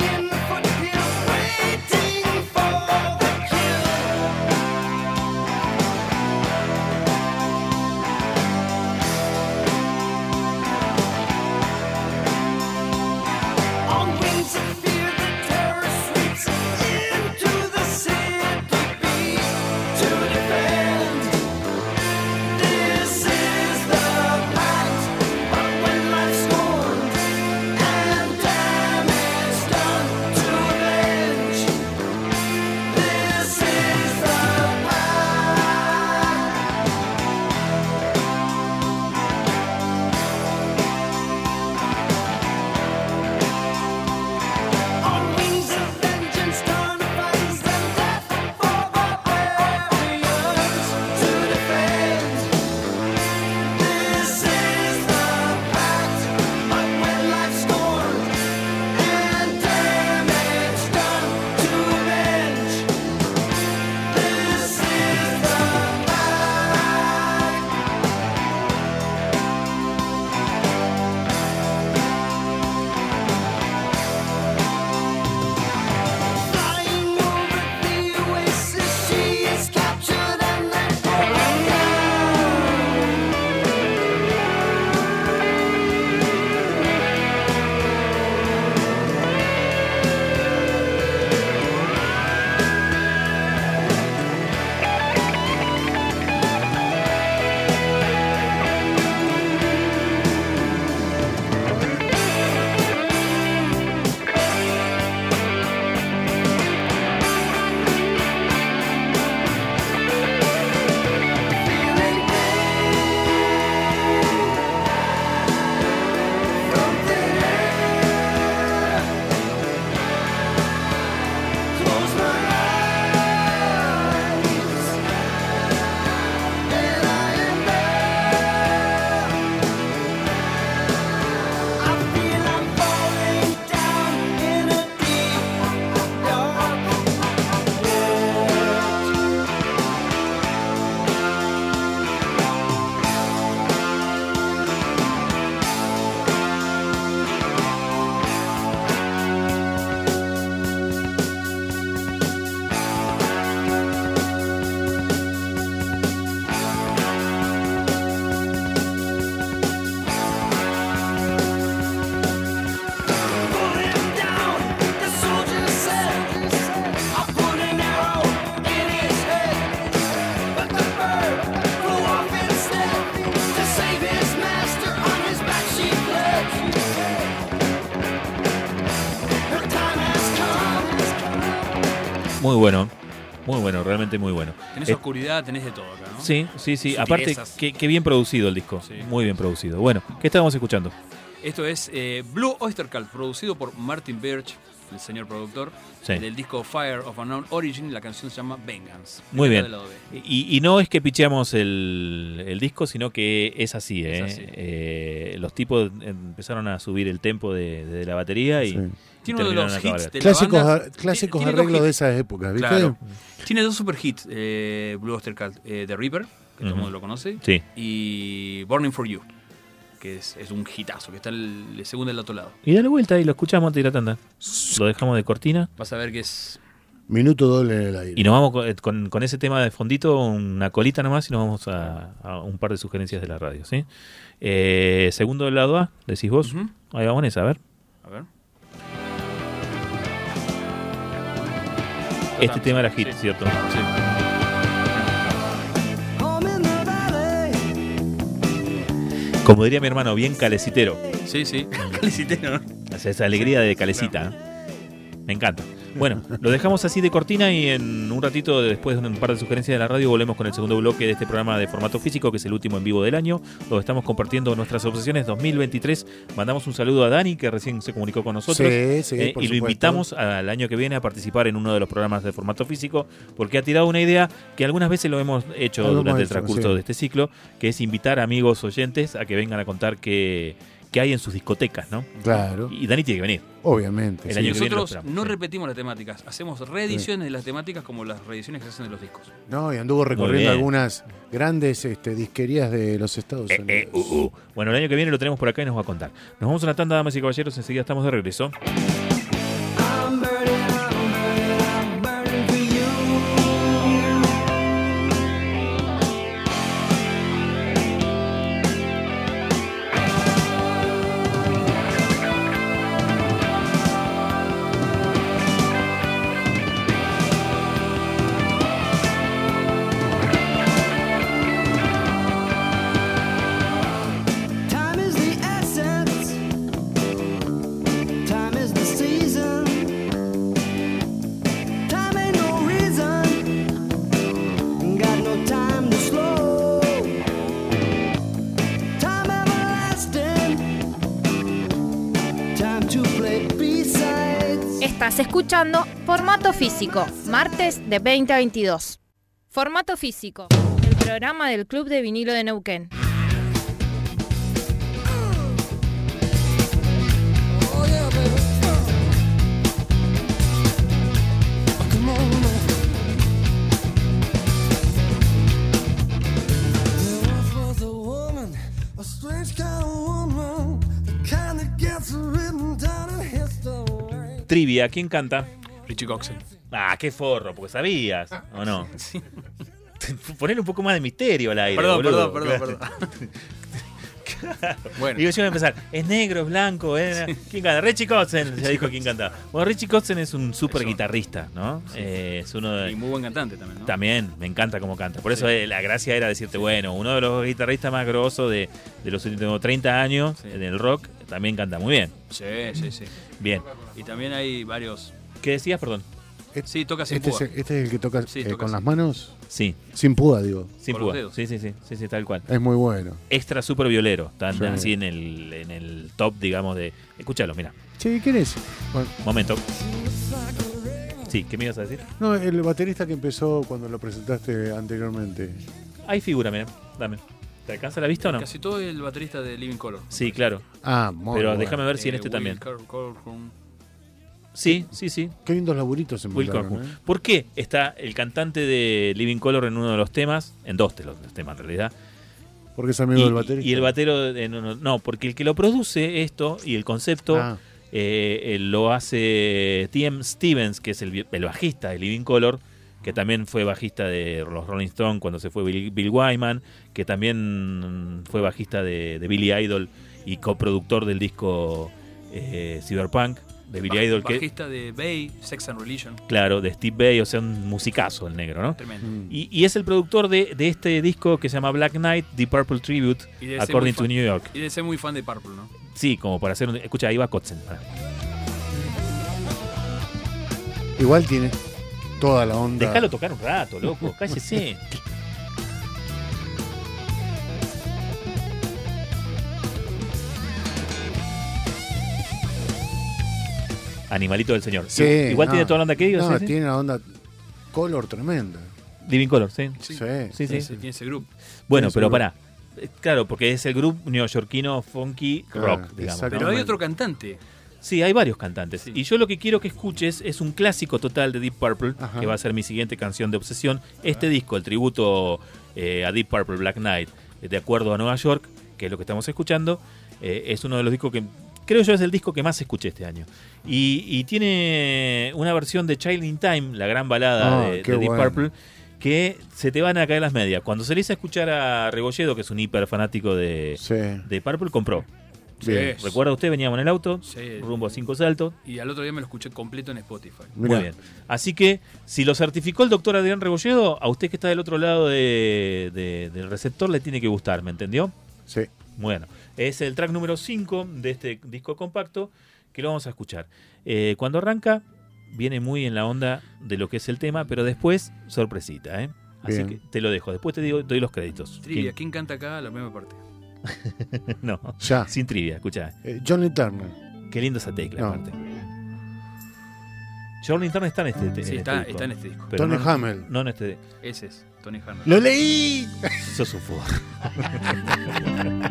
oscuridad, tenés de todo acá, ¿no? Sí, sí, sí. Aparte, qué, qué bien producido el disco. Sí. Muy bien producido. Bueno, ¿qué estábamos escuchando? Esto es eh, Blue Oyster Cult, producido por Martin Birch, el señor productor, Sí. del disco Fire of Unknown Origin. La canción se llama Vengeance. Muy bien. Y, y no es que picheamos el, el disco, sino que es así. Es ¿eh? así. Eh, los tipos empezaron a subir el tempo de, de la batería y, Sí. Tiene uno de los hits de la Clásicos, banda. clásicos Tiene- tiene dos arreglos de hits. esas épocas, ¿viste? Claro. Tiene dos super hits, eh, Blue Oyster Cult, eh, The Reaper, que todo el mundo lo conoce, Sí. y Burning for You, que es, es un hitazo, que está el, el segundo del otro lado. Y dale vuelta y lo escuchamos, tira tanda. Lo dejamos de cortina. Vas a ver que es Minuto doble en el aire. Y nos vamos con, con- con ese tema de fondito, una colita nomás, y nos vamos a, a un par de sugerencias de la radio. ¿sí? Eh, segundo del lado A, decís vos. Ahí vamos esa. A ver. Este tema era hit, Sí. ¿cierto? Sí. Como diría mi hermano, bien calecitero. Sí, sí. (laughs) Calecitero, ¿no? O sea, esa alegría de calecita. ¿eh? Me encanta. Bueno, lo dejamos así de cortina y en un ratito, después de un par de sugerencias de la radio, volvemos con el segundo bloque de este programa de formato físico, que es el último en vivo del año, donde estamos compartiendo nuestras obsesiones 2023. Mandamos un saludo a Dani, que recién se comunicó con nosotros. Sí, sí, Eh, y lo supuesto. invitamos al año que viene a participar en uno de los programas de formato físico, porque ha tirado una idea que algunas veces lo hemos hecho durante el transcurso sí. de este ciclo, que es invitar a amigos oyentes a que vengan a contar qué, qué hay en sus discotecas, ¿no? Claro, Y Dani tiene que venir. obviamente. El sí. año que viene lo Nosotros no repetimos las temáticas, hacemos reediciones de las temáticas como las reediciones que se hacen de los discos. No, y anduvo recorriendo algunas grandes este, disquerías de los Estados Eh, Unidos. eh, uh, uh. Bueno, el año que viene lo tenemos por acá y nos va a contar. Nos vamos a una tanda, damas y caballeros, enseguida estamos de regreso. Estás escuchando Formato Físico, martes de 20 a 22. Formato Físico, el programa del Club de Vinilo de Neuquén. Trivia, ¿quién canta? Richie Coxon. Ah, qué forro, porque sabías, ¿o no? (laughs) Poner un poco más de misterio al aire. Perdón, boludo. perdón, perdón, perdón. (laughs) Bueno, Y yo iba a empezar, es negro, es blanco, ¿eh? ¿quién canta? Richie Kotzen, ya dijo quién canta. Bueno, Richie Kotzen es un súper guitarrista, ¿no? Eh, es uno de... y muy buen cantante también, ¿no? También, me encanta cómo canta. Por eso Sí. eh, la gracia era decirte, bueno, uno de los guitarristas más grosos de, de los últimos 30 años Sí. en el rock también canta muy bien. Sí, sí, sí. Bien. Y también hay varios. ¿Qué decías, perdón? Sí, toca sin Este es, púa. el- este es el que toca, Sí, eh, toca con las manos, Sí, sin púa, digo. sin púa. Sí, sí, sí, sí, sí, tal cual. Es muy bueno. Extra super violero, están Sí. así en el, en el top, digamos, de... Escúchalo, mira, Che, ¿quién es? Bueno, momento. Sí, ¿qué me ibas a decir? no, el baterista que empezó cuando lo presentaste anteriormente. Ahí figura, mira, dame. ¿Te alcanza la vista o no? Casi todo el baterista de Living Color. Sí, claro. Ah, muy Pero bueno. déjame ver si en Eh, este Will también. Sí, sí, sí. Qué lindos laburitos se Will Corcoran. ¿eh? ¿Por qué está el cantante de Living Color en uno de los temas? En dos de los temas, en realidad. Porque es amigo Y, del baterista. y el batero, en uno- no, porque el que lo produce esto y el concepto Ah, eh, lo hace T.M. Stevens, que es el, bajista de Living Color, que también fue bajista de los Rolling Stones cuando se fue Bill, Bill Wyman, que también fue bajista de, de Billy Idol y coproductor del disco eh, Cyberpunk de Billy Idol, que Bajista de Bay, Sex and Religion. claro, de Steve Bay, o sea, un musicazo el negro, ¿no? Tremendo. mm. Y, y es el productor de, de este disco que se llama Black Knight, The Purple Tribute, According muy to fan- New York. Y de ser muy fan de Purple, ¿no? Sí, como para hacer un... Escucha, ahí va Kotzen. Igual tiene toda la onda. Déjalo tocar un rato, loco, cállese. (laughs) Animalito del Señor. Sí, Igual no. tiene toda la onda que digo, No, sí, tiene una onda color tremenda. Living Color, sí. Sí. Sí, sí. Tiene ese grupo. Bueno, pero pará. Eh, Claro, porque es el grupo neoyorquino funky Claro, rock, digamos. Pero hay otro cantante. Sí, hay varios cantantes. Sí. Y yo lo que quiero que escuches es un clásico total de Deep Purple, Ajá. que va a ser mi siguiente canción de obsesión. Este disco, el tributo eh, a Deep Purple Black Knight, de acuerdo a Nueva York, que es lo que estamos escuchando, eh, es uno de los discos que creo yo es el disco que más escuché este año. Y, y tiene una versión de Child in Time, la gran balada Ah, de, de Deep bueno. Purple, que se te van a caer las medias. Cuando salís a escuchar a Rebolledo, que es un hiper fanático de, Sí. de Purple, compró. Sí. ¿Recuerda usted? Veníamos en el auto, Sí. rumbo a Cinco Saltos. Y al otro día me lo escuché completo en Spotify. Mirá. Muy bien. Así que, si lo certificó el doctor Adrián Rebolledo, a usted que está del otro lado de- de- del receptor le tiene que gustar, ¿me entendió? Sí. Bueno, es el track número 5 de este disco compacto que lo vamos a escuchar. Eh, cuando arranca, viene muy en la onda de lo que es el tema, pero después, sorpresita, ¿eh? Así Bien. que te lo dejo. Después te digo, doy los créditos. Trivia, ¿Quién? ¿quién canta acá la primera parte? (laughs) No, Ya. sin trivia, escucha. Eh, Johnny Turner. Qué lindo esa tecla, No. aparte. Jordan Turner está en este, en Sí, este está, disco. está en este disco. Pero Tony no, Hamel. No en este. Ese es, Tony Hanna. ¡Lo leí! Sos un (laughs)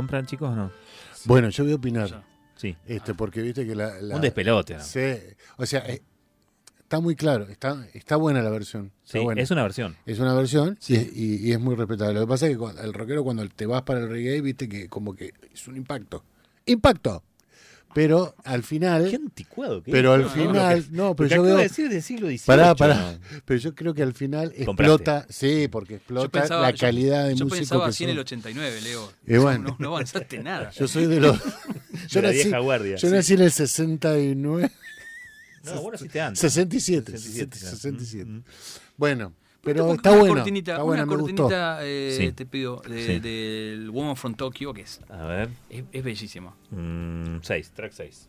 ¿Compran, chicos, o no? Bueno, yo voy a opinar. Sí. Este, porque viste que la. la- Un despelote, ¿no? Sí. O sea, eh, está muy claro. Está, está buena la versión. está Sí, buena. es una versión. Es una versión y, y- y es muy respetable. Lo que pasa es que cuando- el rockero, cuando te vas para el reggae, viste que como que es un impacto. ¡Impacto! Pero al final. Qué anticuado que Pero es. al No, final. No, lo pero yo acabo veo. de decir del siglo XVIII, Pará, pará. Pero yo creo que al final Compraste. explota. Sí, porque Yo explota pensaba, la yo- calidad de yo músico pensaba que así en son. el 89, Leo. Y bueno. No, no avanzaste nada. Yo soy de los. yo (laughs) De la nací, vieja guardia. Yo Sí. nací en el 69. No, vos naciste antes. 67. 67, claro. 67. Mm, Bueno, pero Una está bueno. cortinita, Está una buena, me gustó. cortinita eh, Sí. te pido, de- Sí. del Woman from Tokyo, que es, A ver. es, es bellísimo. 6, track 6.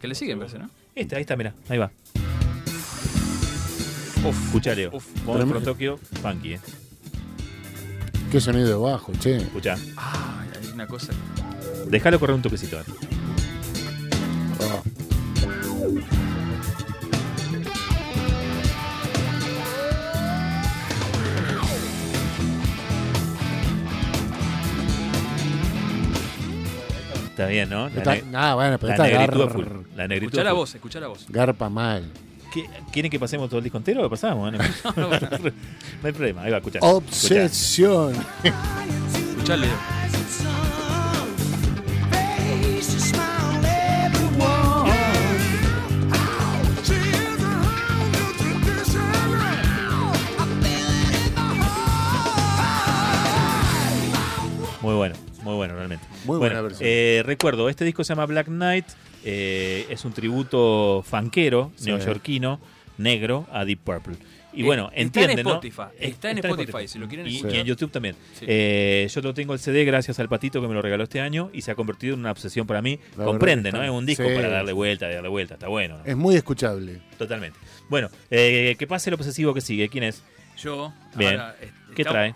Que le sigue, me parece, ¿no? Este, ahí está, mira, ahí va. Uf, escucha, Leo. Uf. Tremendo. por Tokio, funky, eh. Qué sonido de bajo, che. Escucha. Ah, hay una cosa. Déjalo correr un toquecito. a Está bien, ¿no? La, Está- ne- bueno, pero la está negritud a gar- full. La negritud Escuchá a la full. voz, escuchá la voz. garpa mal. ¿Qué- ¿Quieren que pasemos todo el disco entero o lo pasamos? No, (laughs) no, hay problema. Ahí va, escucha. Obsesión. Escuchá, Leo. Muy bueno, muy bueno realmente. Muy bueno, buena versión. eh, recuerdo, este disco se llama Black Knight, eh, es un tributo fanquero, Sí. neoyorquino, negro, a Deep Purple. Y Eh, bueno, está en entienden, ¿no? Spotify, está en Spotify, si lo quieren y, escuchar. y en YouTube también. Sí. Eh, yo lo tengo el CD gracias al patito que me lo regaló este año y se ha convertido en una obsesión para mí. La Comprende, ¿no? Es un disco sí. para darle vuelta, darle vuelta, está bueno. ¿no? Es muy escuchable. Totalmente. Bueno, eh, que pase el obsesivo que sigue. ¿Quién es? Yo. Bien. ahora, eh, ¿Qué trae?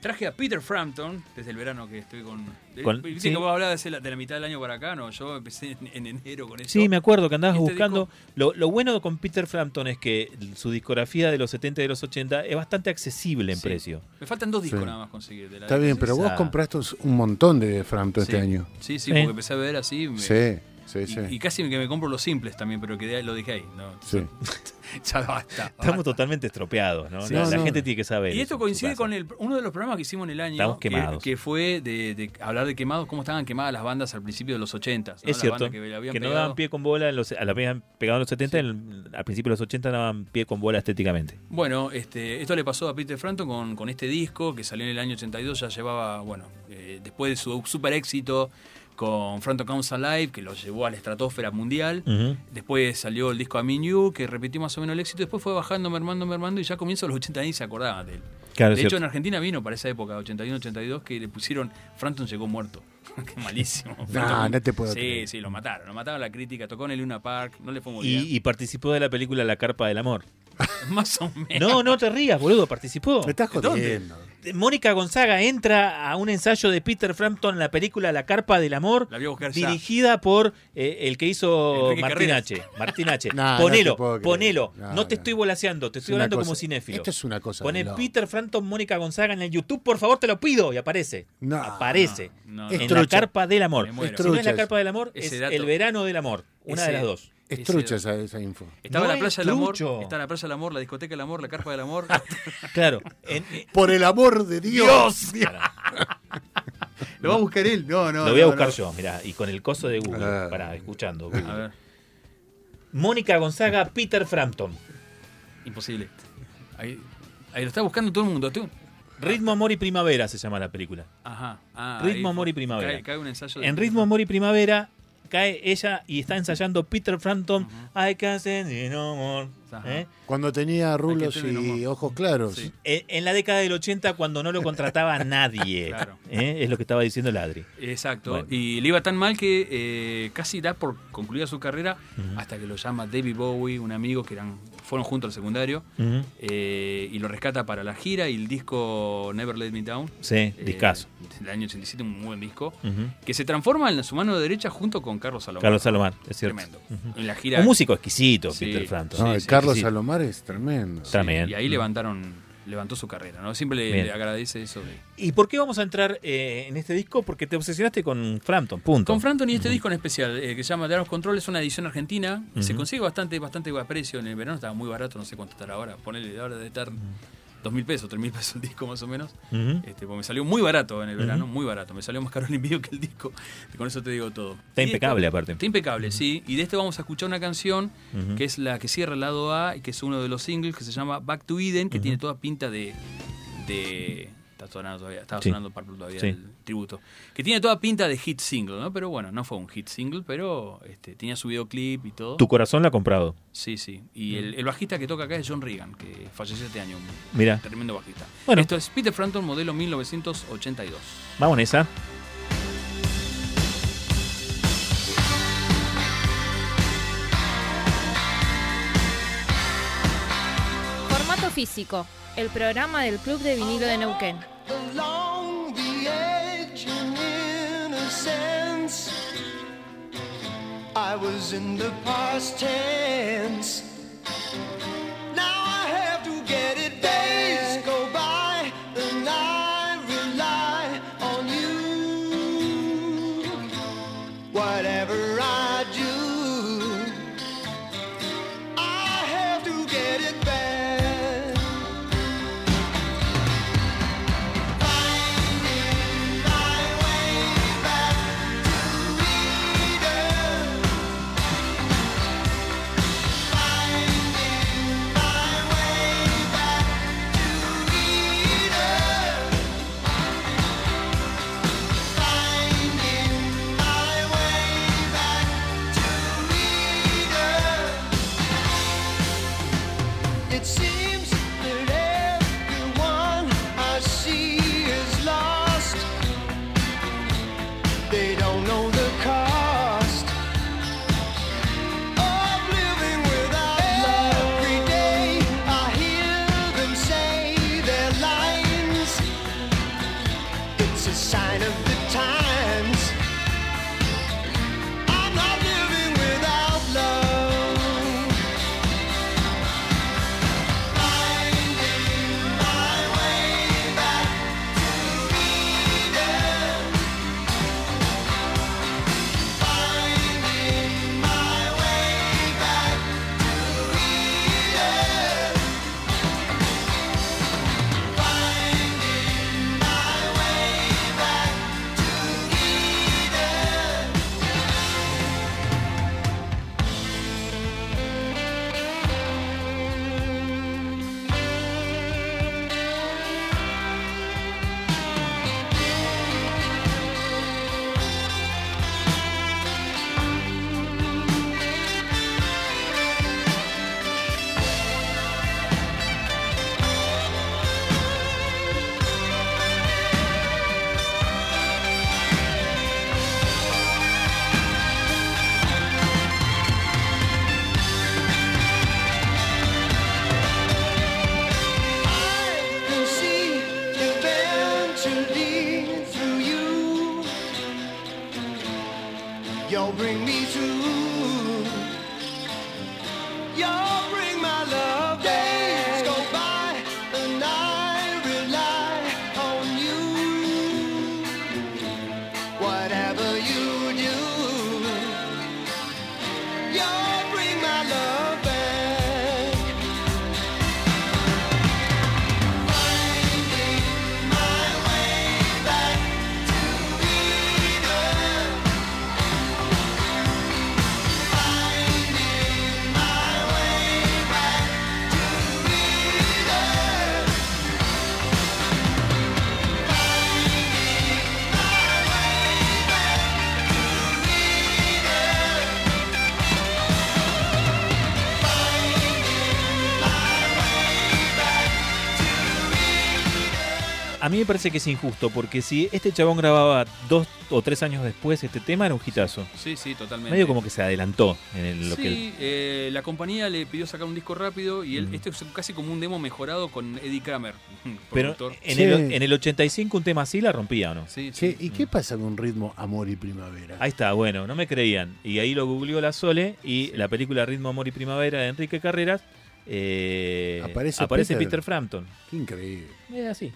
Traje a Peter Frampton desde el verano que estoy con. de- Con- Viste sí. que vos hablabas de la, de la mitad del año para acá, ¿no? Yo empecé en, en enero con eso. Sí, me acuerdo que andabas Este buscando. disco- Lo, lo bueno con Peter Frampton es que su discografía de los 70 y de los 80 es bastante accesible en Sí. precio. Me faltan dos discos Sí. nada más conseguir. De la Está bien, pero vos Esa- compraste un montón de Frampton Sí. este año. Sí, sí, Sí. porque empecé a ver así. me- Sí, sí, y, sí. y casi que me compro los simples también, pero quedé, lo dejé ahí. No, Sí. (laughs) ya basta. Estamos basta. totalmente estropeados, ¿no? Sí. la No, la no. gente tiene que saber. Y esto coincide con el, uno de los programas que hicimos en el año. Estamos que- quemados. Que, fue de, de hablar de quemados, cómo estaban quemadas las bandas al principio de los 80. Es cierto, que, no daban pie con bola, en los, a la habían pegado en los 70, en- al principio de los 80 no daban pie con bola estéticamente. Bueno, este, esto le pasó a Peter Frampton con, con este disco que salió en el año 82, ya llevaba, bueno, eh, después de su super éxito con Frampton Comes Alive, que lo llevó a la estratosfera mundial. Después salió el disco I Mean You, que repitió más o menos el éxito. Después fue bajando, mermando, mermando, y ya comienzo los 80 y se acordaban de él. Claro, de hecho, cierto. en Argentina vino para esa época, 81-82, que le pusieron Frampton llegó muerto. (laughs) Qué malísimo. Frampton- no te puedo Sí, creer. sí, lo mataron. Lo mataron la crítica. Tocó en el Luna Park, no le fue muy bien. Y, y participó de la película La Carpa del Amor. (laughs) Más o menos. No, no te rías, boludo, participó. Me estás ¿De dónde? Mónica Gonzaga entra a un ensayo de Peter Frampton en la película La Carpa del Amor, La voy a buscar ya. dirigida por eh, el que hizo Enrique Martín Carreras. H. Martín H. (laughs) No, no ponelo, ponelo. No, No, te no. estoy volaseando, te estoy Es hablando cosa- como cinéfilo. Esto es una cosa. Pone. Peter Frampton, Mónica Gonzaga en el YouTube, por favor, te lo pido, y aparece. No. aparece. No, no, Es en la carpa del amor. Si no es la carpa del amor, es el verano del amor. Una Ese- de las dos. Es Ese- trucha esa, esa info. Estaba No la es playa del amor, está la playa del amor, la discoteca del amor, la carpa del amor. (laughs) Claro. en- Por el amor de Dios. (laughs) ¿Lo va a buscar él? No, no. lo voy a buscar no. yo, mirá, y con el coso de Google, Ah. para escuchando. A ver, Mónica Gonzaga, Peter Frampton. imposible. Ahí, ahí lo está buscando todo el mundo. Tú- Ritmo, Amor y Primavera se llama la película. Ajá. Ah, Ritmo, ahí amor y primavera. Cae, cae un ensayo de- En Ritmo, Amor y Primavera cae ella y está ensayando Peter Frampton. I can't stand it no more. ¿Eh? Cuando tenía rulos y ojos claros. Sí. En, en la década del 80, cuando no lo contrataba (laughs) nadie. Claro. ¿Eh? Es lo que estaba diciendo el Adri. Exacto. Bueno. Y le iba tan mal que eh, casi da por concluida su carrera hasta que lo llama David Bowie, un amigo que eran fueron juntos al secundario, eh, y lo rescata para la gira y el disco Never Let Me Down. Sí, eh, discazo. Del año 87, un muy buen disco. Que se transforma en su mano derecha junto con Carlos Salomón. Carlos Salomán, es cierto. Tremendo. En la gira. Un músico exquisito, Sí. Peter Frampton. No, sí, Carlos sí. Salomar es tremendo. Sí, También. Y ahí Mm. levantaron, levantó su carrera, ¿no? Siempre le, agradece eso de. ¿Y por qué vamos a entrar eh, en este disco? Porque te obsesionaste con Frampton, punto. Con Frampton y este disco en especial, eh, que se llama of Control, es una edición argentina. Se consigue bastante, bastante a precio. En el verano estaba muy barato, no sé cuánto estará ahora. Ponele, ahora debe estar dos mil pesos, tres mil pesos el disco más o menos. Ujú. Este, porque me salió muy barato en el verano, muy barato. Me salió más caro el envío que el disco. Y con eso te digo todo. Está Y impecable, aparte. Está impecable, sí. Y de este vamos a escuchar una canción que es la que cierra el lado A y que es uno de los singles que se llama Back to Eden, que tiene toda pinta de. de está sonando todavía, estaba Sí. sonando Purple todavía Sí. el tributo. Que tiene toda pinta de hit single, ¿no? Pero bueno, no fue un hit single, pero este, tenía su videoclip y todo. Tu corazón la ha comprado. Sí, sí. Y el, el bajista que toca acá es John Regan, que falleció este año. Un Mira. Tremendo bajista. Bueno. Esto es Peter Frampton, modelo 1982. Vamos en esa. Formato físico, el programa del Club de Vinilo de Neuquén. I was in the past tense. Mí me parece que es injusto, porque si este chabón grababa dos o tres años después este tema, era un hitazo. Sí, sí, totalmente. Medio como que se adelantó en el- lo sí, que él- eh, la compañía le pidió sacar un disco rápido y él, Mm. este es casi como un demo mejorado con Eddie Kramer, (laughs) Pero productor. en, Sí. el, en el 85 un tema así la rompía, ¿o no? Sí. ¿y qué pasa con ritmo Amor y Primavera? Ahí está, bueno, no me creían. Y ahí lo googleó la Sole y la película Ritmo, Amor y Primavera de Enrique Carreras eh, Aparece Peter. Peter. Frampton. Qué increíble. Es así.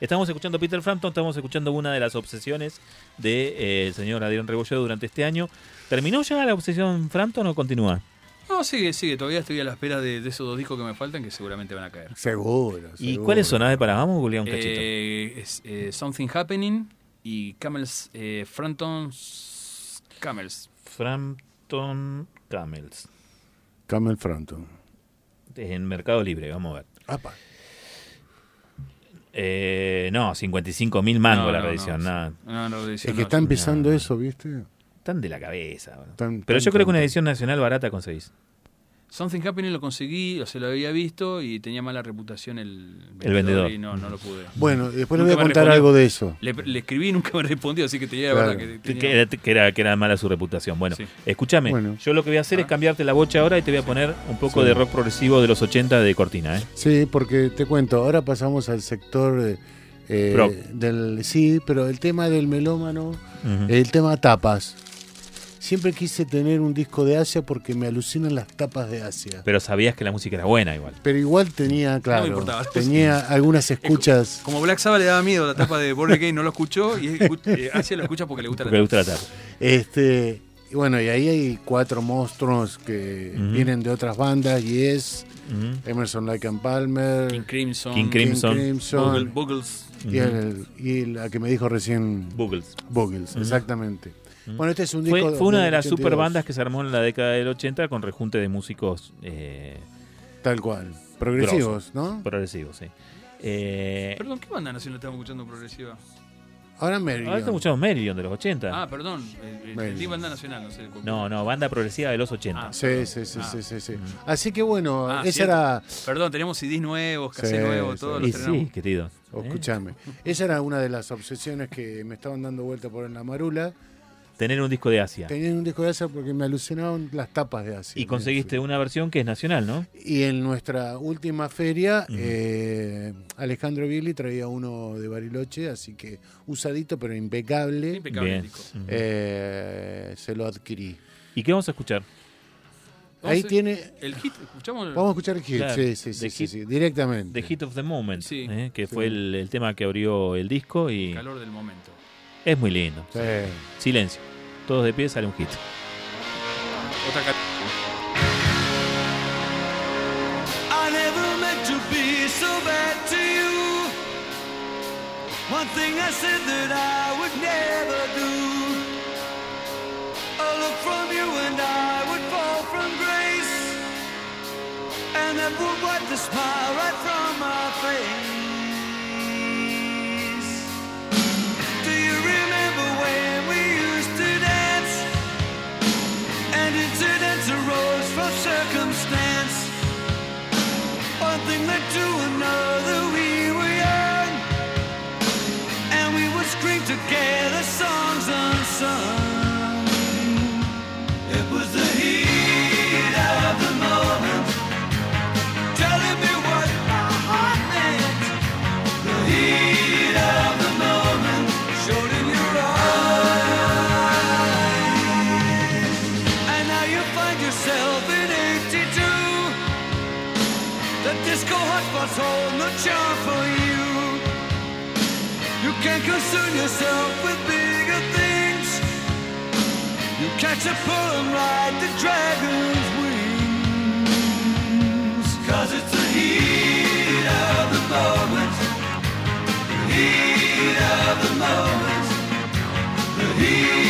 Estamos escuchando Peter Frampton, estamos escuchando una de las obsesiones del señor Adrián Rebolledo durante este año. ¿Terminó ya la obsesión Frampton o continúa? No, sigue, sigue. Todavía estoy a la espera de, de esos dos discos que me faltan que seguramente van a caer. Seguro. ¿Y seguro. cuáles son? A ver, para, vamos a googlear un cachito. Eh, es, eh, Something Happening y Camels, eh, Frampton's Camels. Frampton Camels. Camel Frampton. En Mercado Libre, vamos a ver. Apa. Eh, no, 55 mil mangos No, la reedición. no. No, no, Es que no. está empezando no. eso, ¿viste? Están de la cabeza. Tan- Pero tan yo creo que una edición nacional barata conseguís. Something Happening lo conseguí, o se lo había visto y tenía mala reputación el vendedor, El vendedor. y no, no lo pude. Bueno, después le voy a contar algo de eso. Le, le escribí y nunca me respondió, así que tenía Claro. verdad que Que, tenía- que era, que, era, que era mala su reputación. Bueno, Sí. escúchame. Bueno. Yo lo que voy a hacer es Ah. cambiarte la bocha ahora y te voy a poner un poco Sí. de rock progresivo de los 80 de Cortina. ¿eh? Sí, porque te cuento, ahora pasamos al sector eh, del... Sí, pero el tema del melómano, el tema tapas. Siempre quise tener un disco de Asia porque me alucinan las tapas de Asia. Pero sabías que la música era buena igual. Pero igual tenía, claro, importaba. tenía algunas escuchas. Como Black Sabbath le daba miedo la tapa de Born Again, no lo escuchó y eh, Asia lo escucha porque le gusta Porque le la gusta tapa. la tapa. Este, y bueno, y ahí hay cuatro monstruos que vienen de otras bandas y es. Emerson Lake and Palmer, King Crimson, King Crimson. Crimson, Bugle- Bugles. y, el- y la que me dijo recién Buggles. Bugles, Ujú. exactamente. Bueno, este es un Fue, disco fue una de las 82, super bandas que se armó en la década del 80 con rejunte de músicos eh, Tal cual. Progresivos, ¿no? progresivos. Sí. Eh, Perdón, ¿qué banda nacional estamos escuchando progresiva? Ahora Mary. ahora estamos escuchando Marillion de los 80. Ah, perdón, eh, eh, entendí banda nacional, no sé. no, no, banda progresiva de los 80. Ah. Sí, sí, sí, Ah. sí, sí, sí. Así que bueno, Ah, esa cierto. era, Perdón, teníamos CDs nuevos, Sí, cassettes nuevos, sí. todo Y lo sí, estrenamos. querido. o ¿Eh? escuchame, esa era una de las obsesiones que me estaban dando vuelta por en la marula. Tener un disco de Asia. Tenía un disco de Asia porque me alucinaban las tapas de Asia. Y conseguiste una versión que es nacional, ¿no? Y en nuestra última feria, eh, Alejandro Billy traía uno de Bariloche, así que usadito pero impecable. Impecable eh, se lo adquirí. ¿Y qué vamos a escuchar? Vamos Ahí tiene. El hit, escuchamos. Vamos a escuchar el hit, Claro, sí, sí, sí, The sí, directamente. The Hit of the Moment, Sí. ¿eh? que Sí. fue el, el tema que abrió el disco y El calor del momento. Es muy lindo. Sí. Silencio. Todos de pie sale un hit. Otra ca- I never meant to be so bad to you. One thing I said that I would never do. A look from you and I would fall from grace. And that would wipe the smile right from my face. Charm for you. You can concern yourself with bigger things. You catch a pull and ride the dragon's wings. Cause it's the heat of the moment. The heat of the moment. The heat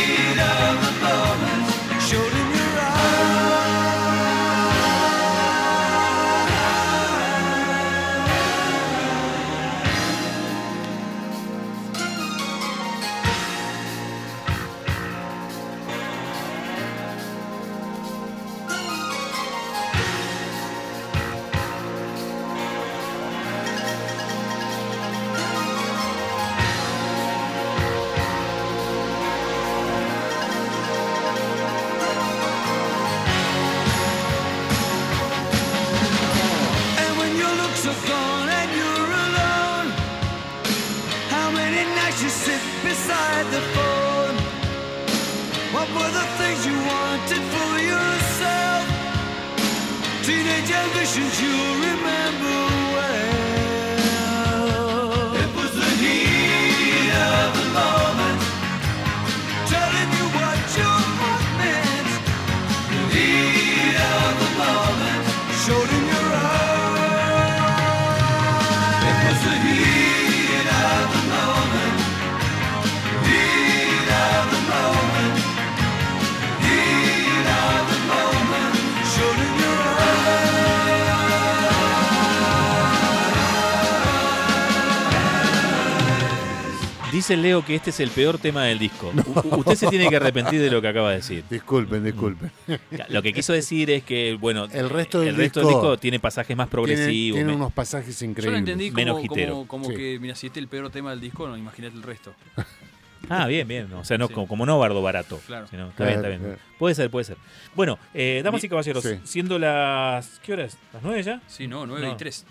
ah Dice Leo que este es el peor tema del disco. Usted se tiene que arrepentir de lo que acaba de decir. Disculpen, disculpen. Lo que quiso decir es que, bueno, El resto del el resto disco del disco tiene pasajes más progresivos. tiene unos pasajes Yo lo increíbles. entendí Menos como, como, como Sí. que, mira, si este es el peor tema del disco, no imagínate el resto. (laughs) Ah, bien, bien. O sea, no, Sí. como, como no bardo barato. Claro. sino- está bien, está bien. claro. Puede ser, puede ser. Bueno, eh, damas y caballeros, Sí. siendo las. ¿Qué hora es? ¿Las 9 ya? Sí, no, 9 No. y 3.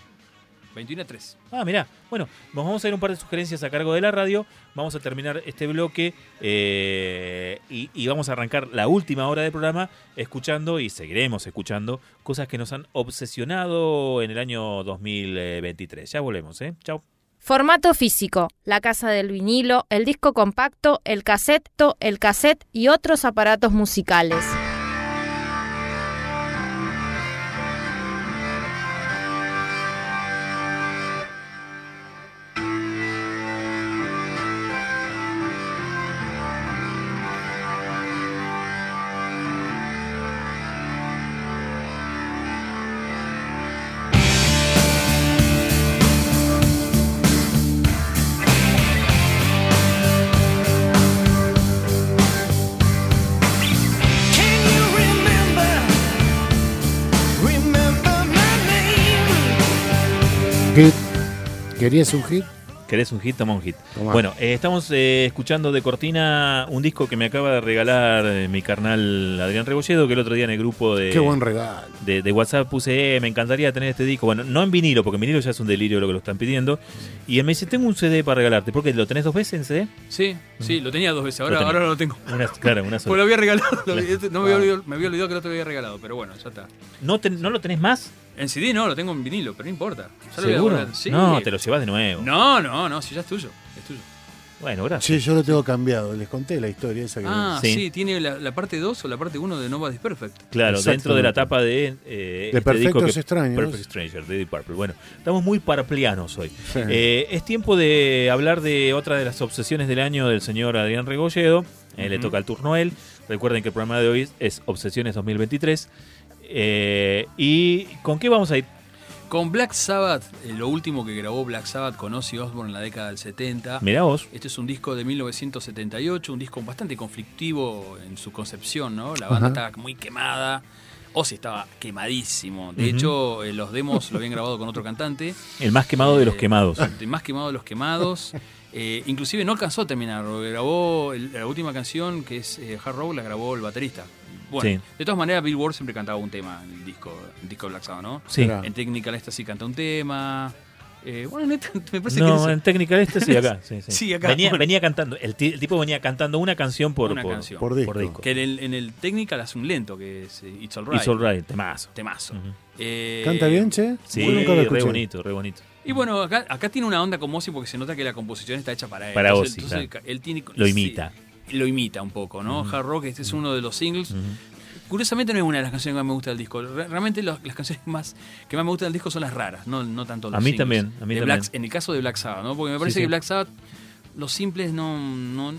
21 a 3. Ah, mirá. Bueno, nos vamos a ir un par de sugerencias a cargo de la radio. Vamos a terminar este bloque eh, y, y vamos a arrancar la última hora del programa escuchando y seguiremos escuchando cosas que nos han obsesionado en el año 2023. Ya volvemos, ¿eh? Chao. Formato físico, la casa del vinilo, el disco compacto, el caseto, el cassette y otros aparatos musicales. ¿Querías un hit? ¿Querés un hit? Toma un hit. Tomá. Bueno, eh, estamos eh, escuchando de cortina un disco que me acaba de regalar eh, mi carnal Adrián Rebolledo, que el otro día en el grupo de, Qué buen regalo. de, de WhatsApp puse, eh, me encantaría tener este disco. Bueno, no en vinilo, porque en vinilo ya es un delirio lo que lo están pidiendo. Y él me dice, tengo un CD para regalarte. ¿Por qué? ¿Lo tenés dos veces en CD? Sí, sí, lo tenía dos veces, ahora, Lo ahora no lo tengo. Una, (laughs) claro, una Pues lo sola. había regalado, lo había- no me había, olvidado, me había olvidado que lo te había regalado, pero bueno, ya está. ¿No, te- ¿No lo tenés más? En CD no, lo tengo en vinilo, pero no importa. Ya lo voy a ¿Seguro? Sí. No, te lo llevas de nuevo. No, no, no, si ya es tuyo, es tuyo. Bueno, gracias. Sí, yo lo tengo cambiado. Les conté la historia esa que. Ah, Sí. sí, tiene la, la parte 2 o la parte 1 de Nova Perfect. Claro, dentro de la tapa de. eh, De este Perfectos que- Extraños. Perfect Stranger, de Deep Purple. Bueno, estamos muy parplianos hoy. Sí. Eh, es tiempo de hablar de otra de las obsesiones del año del señor Adrián Rebolledo. Eh, Le toca el turno a él. Recuerden que el programa de hoy es Obsesiones 2023. Eh, ¿Y con qué vamos a ir? Con Black Sabbath, eh, lo último que grabó Black Sabbath con Ozzy Osbourne en la década del 70. Mirá vos. Este es un disco de 1978, un disco bastante conflictivo en su concepción, ¿no? La banda Ajá. estaba muy quemada. Ozzy estaba quemadísimo. De hecho, eh, los demos lo habían grabado con otro cantante. (laughs) El más quemado de los quemados. El más quemado de los quemados. Eh, inclusive no alcanzó a terminar. Grabó el- la última canción, que es eh, Hard Rock, la grabó el baterista. Bueno, Sí. de todas maneras, Bill Ward siempre cantaba un tema en el disco, el disco de Black Sabbath, ¿no? Sí. En Technical Ecstasy canta un tema. Eh, bueno, en esta- (laughs) me parece No, que en técnica este sí, acá. Sí, sí. (laughs) Sí, acá. Venía, Bueno. venía cantando. El, ti- el tipo venía cantando una canción por, Una por, canción. Por disco. que en el, en el Technical hace un lento, que es eh, It's Alright. It's Alright, temazo. Temazo. Ujú. Eh, ¿Canta bien, che? Sí, nunca lo re escuché. bonito, re bonito. Y bueno, acá, acá tiene una onda con Ozzy porque se nota que la composición está hecha para él. Para Entonces- Ozzy, entonces claro. él tiene, Lo sí, imita. Lo imita un poco, ¿no? Hard Rock, este es uno de los singles. Ujú. Curiosamente no es una de las canciones que más me gusta del disco. Re- Realmente los- las canciones más que más me gustan del disco son las raras, no, no tanto los A mí singles. también, a mí De también. Black- en el caso de Black Sabbath, ¿no? Porque me parece sí. que Black Sabbath, los simples no, no, no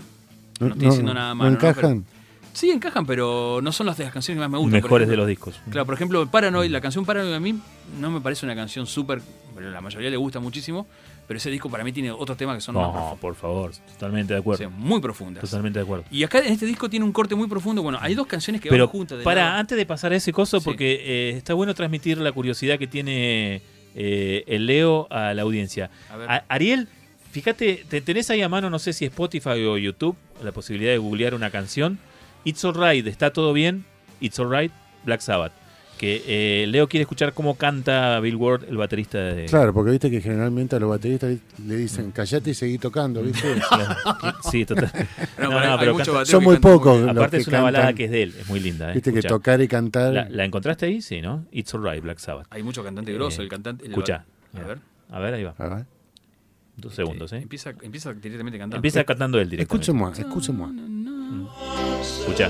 No, estoy diciendo nada malo. ¿no? encajan. Pero- sí, encajan, pero no son las de las canciones que más me gustan. Mejores de los discos. Claro, por ejemplo, Paranoid, la canción Paranoid a mí no me parece una canción súper, pero a la mayoría le gusta muchísimo, pero ese disco para mí tiene otros temas que son más No, profundos, por favor, totalmente de o acuerdo. sea, muy profundas. Totalmente de acuerdo. Y acá en este disco tiene un corte muy profundo. Bueno, hay dos canciones que Pero van juntas. de para, lado. antes de pasar a ese coso, Sí. porque eh, está bueno transmitir la curiosidad que tiene eh, el Leo a la audiencia. A ver. A- Ariel, fíjate, te tenés ahí a mano, no sé si Spotify o YouTube, la posibilidad de googlear una canción. It's Alright, está todo bien. It's Alright, Black Sabbath. Que eh, Leo quiere escuchar cómo canta Bill Ward, el baterista de. Claro, porque viste que generalmente a los bateristas le dicen callate y seguí tocando, ¿viste? (laughs) Claro. Sí, total. No, (laughs) No, no, pero canta- Son muy pocos Aparte es una balada que es de él, es muy linda. eh, Viste que tocar y cantar. ¿La, la encontraste ahí? Sí, ¿no? It's Alright, Black Sabbath. Hay mucho cantante grosso. Eh, el cantante. el- escuchá. A ver. A ver, ahí va. A ver. Dos segundos, Eh, ¿eh? Empieza, empieza directamente cantando. Empieza cantando él directamente. Escuchemos, escuchemos. Escucha.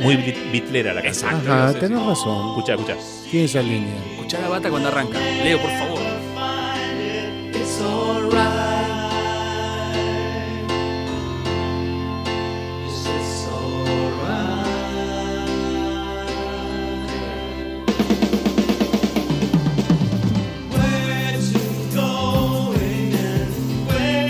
Muy bit- bitlera la canción. Exacto. Ajá, sí. tenés razón. Escucha, escucha. Tiene esa línea. Escuchá la bata cuando arranca. Leo, por favor.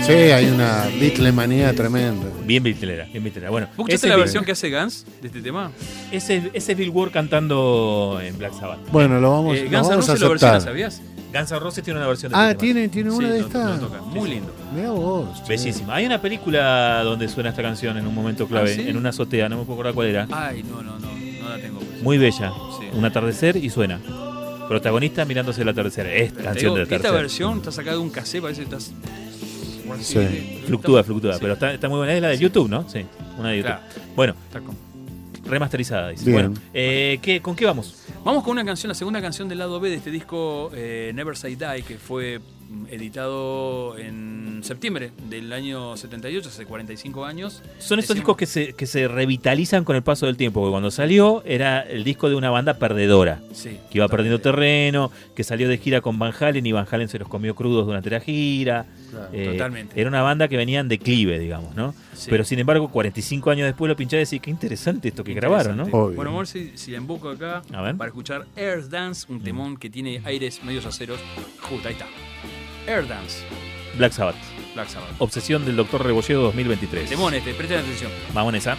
Sí, hay una bitlemanía tremenda. Bien bitlera, bien bitlera. Bueno, ¿Vos escuchaste es la Bill- versión que hace Guns de este tema? ese, ese es Bill Ward cantando en Black Sabbath. Bueno, lo vamos, Eh, lo Guns vamos a Roses lo versiona, aceptar. ¿sabías? Guns N' Roses tiene una versión de Ah, este tema. tiene, tiene una Sí, de lo- estas. Muy lindo. Mira vos. Bellísima. Hay una película donde suena esta canción en un momento clave, ¿Ah, sí? en una azotea, no me puedo acordar cuál era. Ay, no, no, no. No la tengo. pues. Muy bella. Sí. Un atardecer y suena. Protagonista mirándose el atardecer. Es Pero te canción digo, esta atardecer. versión está sacada de un cassette, parece que estás. Sí. Fluctúa, fluctúa. Sí. Pero está, está muy buena. Es la de YouTube, ¿no? Sí, una de YouTube. Claro. Bueno, Está con- remasterizada, dice. Bien. Bueno, eh, ¿qué, ¿con qué vamos? Vamos con una canción, la segunda canción del lado B de este disco, eh, Never Say Die, que fue editado en septiembre del año 78, hace 45 años. Son estos Decimos- discos que se, que se revitalizan con el paso del tiempo. Porque cuando salió era el disco de una banda perdedora. Sí, Que iba perdiendo terreno, que salió de gira con Van Halen y Van Halen se los comió crudos durante la gira. Claro. Eh, Totalmente. Era una banda que venía en declive, digamos, ¿no? Sí. Pero sin embargo, 45 años después lo pinché y decís, qué interesante esto que grabaron, ¿no? Obvio. Bueno, vamos a ver si, si la emboco acá A ver. para escuchar Air Dance, un temón que tiene aires medios aceros. Justo, ahí está. Air Dance, Black Sabbath. Black Sabbath. Obsesión del Doctor Rebolledo 2023. Temón este, presten atención. Vamos en esa.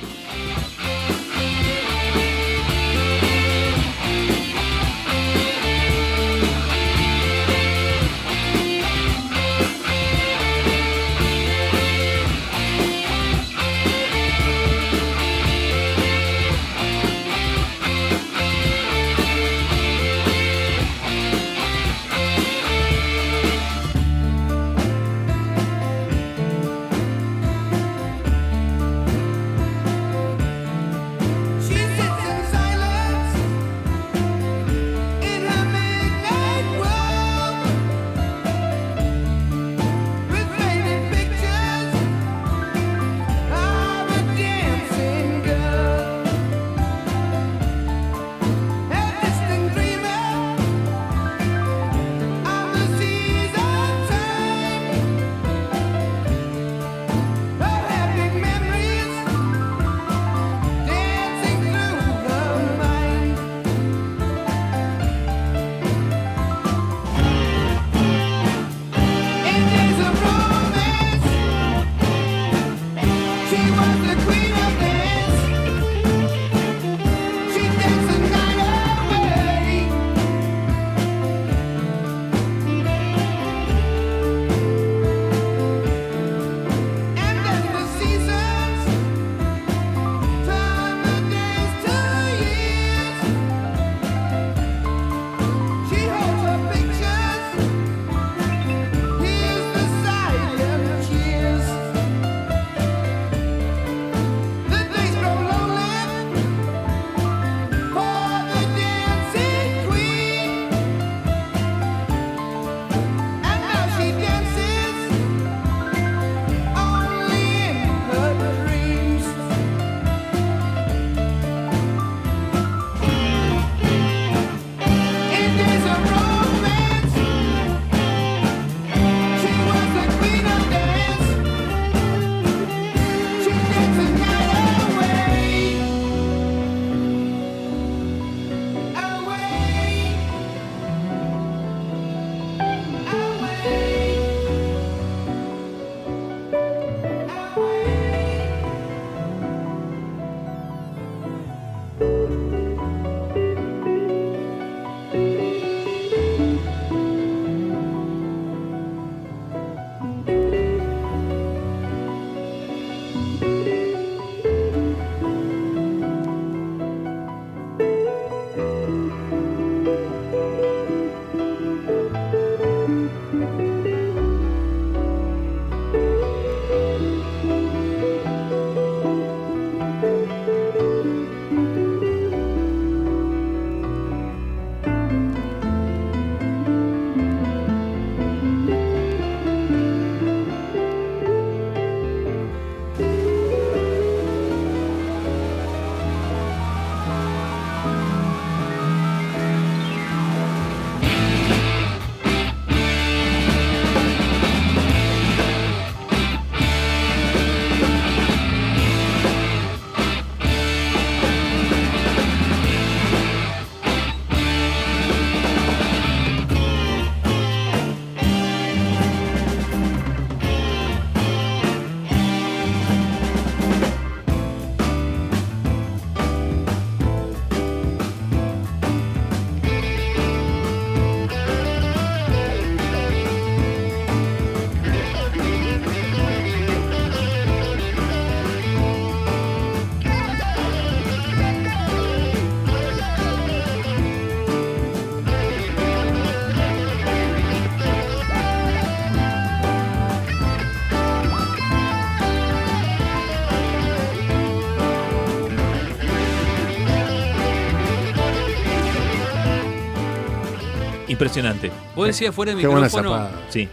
Impresionante. Vos decías fuera de Qué buena micrófono zapada. Sí,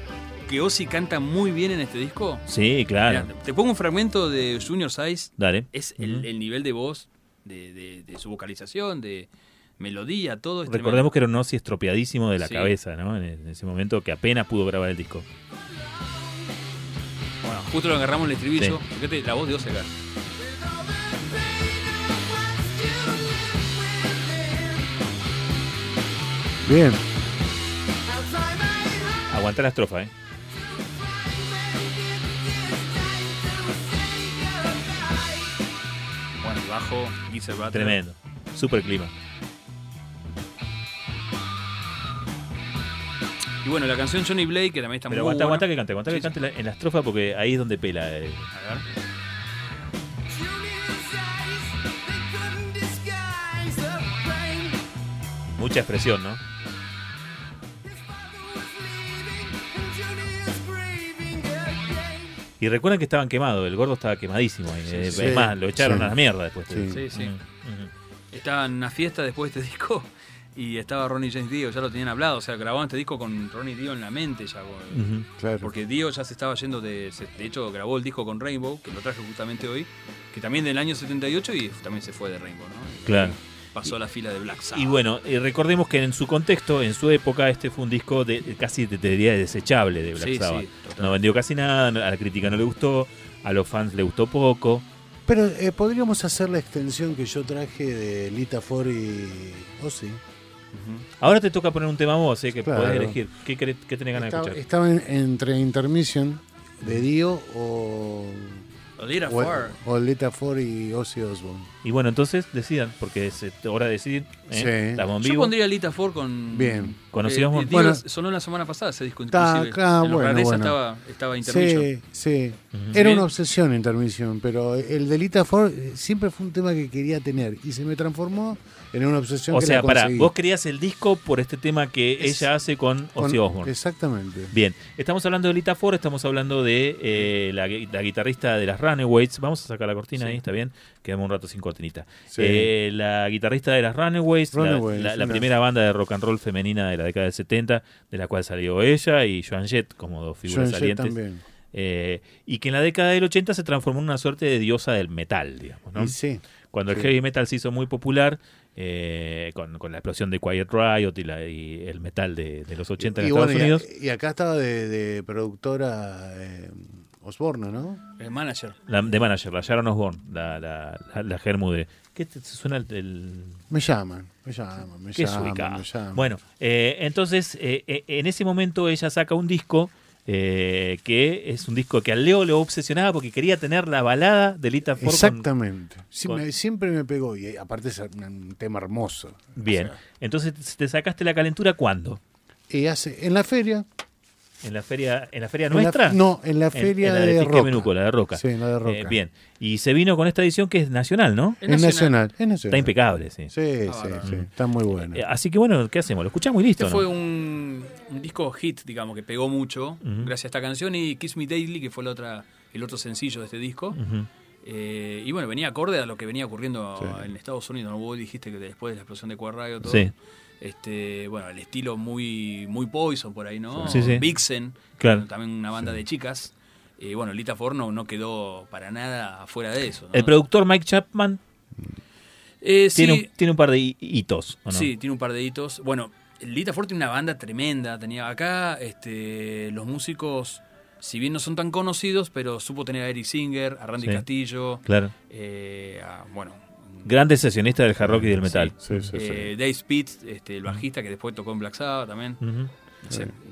que Ozzy canta muy bien en este disco. sí, claro. Mirá, te pongo un fragmento de Junior Size. Dale. Es el, nivel de voz, de, de- de su vocalización, de melodía, todo. es Recordemos que era un Ozzy estropeadísimo de la Sí. cabeza, ¿no? En, en ese momento que apenas pudo grabar el disco. tremendo. Bueno, justo lo agarramos en el estribillo. Fíjate la voz de Ozzy acá. Bien. Aguanta la estrofa, ¿eh? Bueno, el bajo, Geezer Butler. Tremendo. Super clima. Y bueno, la canción Johnny Blake, que también está Pero muy aguanta, buena. aguanta que cante, aguanta que Sí, cante la- en la estrofa porque ahí es donde pela. eh. A ver. Mucha expresión, ¿no? Y recuerden que estaban quemados, el gordo estaba quemadísimo. ahí. Eh, sí. es más, lo echaron Sí. a la mierda después. Sí. Sí. Estaba en una fiesta después de este disco y estaba Ronnie James Dio, ya lo tenían hablado. O sea, grababan este disco con Ronnie Dio en la mente ya. Ujú. Claro. Porque Dio ya se estaba yendo de. se- De hecho, grabó el disco con Rainbow, que lo traje justamente hoy, que también del año 78 y también se fue de Rainbow, ¿no? Y Claro. Pasó a la fila de Black Sabbath. Y bueno, eh, recordemos que en su contexto, en su época, este fue un disco de, de casi te diría desechable de Black Sí, sí, Sabbath. total. no vendió casi nada, a la crítica no le gustó, a los fans le gustó poco. Pero eh, podríamos hacer la extensión que yo traje de Lita Ford y Ozzy. Ahora te toca poner un tema vos, eh, que Claro. podés elegir. ¿Qué, querés- qué tenés ganas de escuchar? estaba en- entre Intermission de Dio o, Lita o, Ford. o Lita Ford y Ozzy Osbourne. Y bueno, entonces decidan, porque es eh, hora de decidir. ¿eh? Sí. Yo vivo. pondría Lita Ford con. Bien. Conocidos Eh, Bueno. sonó la semana pasada ese disco, Está, inclusive. en bueno, Rareza bueno. estaba, estaba Intermission. Sí, sí. Era una obsesión Intermission, pero el de Lita Ford eh, siempre fue un tema que quería tener y se me transformó en una obsesión O que sea, para, vos querías el disco por este tema que Es- ella hace con Ozzy Osbourne. Exactamente. Bien, estamos hablando de Lita Ford, estamos hablando de eh, la, gui- la guitarrista de las Runaways. Vamos a sacar la cortina Sí. ahí, está bien. Quedamos un rato sin cortinita. Sí. Eh, la guitarrista de las Runaways, la- Runaways, la, la una- primera banda de rock and roll femenina de la década del 70, de la cual salió ella y Joan Jett como dos figuras Joan Jett salientes. también. Eh, y que en la década del 80 se transformó en una suerte de diosa del metal, digamos. ¿no? Sí. Cuando el heavy metal se hizo muy popular, eh, con, con la explosión de Quiet Riot y, la- y el metal de, de los 80 en y, Estados bueno, y- Unidos. y acá estaba de, de productora eh, Osborne, ¿no? El manager. La, de manager, la Sharon Osbourne, la, la, la, la Germu de... ¿Qué te suena el...? el- Me llaman, me llaman, me qué llaman, me llaman. Bueno, eh, entonces, eh, eh, en ese momento ella saca un disco eh, que es un disco que a Leo le obsesionaba porque quería tener la balada de Lita Ford. con- Exactamente. Sí, con- me- siempre me pegó y eh, aparte es un, un tema hermoso. Bien, O sea, entonces te sacaste la calentura ¿cuándo? y hace en la feria. ¿En la feria, en la feria en la- nuestra? no, en la En- feria en la de de, Roca. Menuco, la de Roca. Sí, la de Roca. Eh, bien, y se vino con esta edición que es nacional, ¿no? Es nacional. nacional, es nacional. Está impecable, sí. Sí, Ah, sí, sí, está muy bueno. Eh, así que bueno, ¿qué hacemos? Lo escuchamos y listo. Este ¿no? fue un, un disco hit, digamos, que pegó mucho gracias a esta canción y Kiss Me Daily, que fue la otra, el otro sencillo de este disco. Eh, y bueno, venía acorde a lo que venía ocurriendo Sí. en Estados Unidos. ¿no? Vos dijiste que después de la explosión de Quad Radio, todo. Sí. Este, bueno, el estilo muy, muy Poison por ahí, ¿no? Sí, sí. Vixen, Claro. también una banda de chicas. Y bueno, Lita Ford no, quedó para nada afuera de eso. ¿no? El productor Mike Chapman Eh, sí, tiene, un, tiene un par de hi- hitos, ¿o no? Sí, tiene un par de hitos. Bueno, Lita Ford tiene una banda tremenda. Tenía acá este, los músicos, si bien no son tan conocidos, pero supo tener a Eric Singer, a Randy Sí. Castillo, Claro. eh, a, bueno, Grandes sesionistas del hard rock y del metal. Sí, sí, sí. eh, Dave Spitz, este, el bajista que después tocó en Black Sabbath también.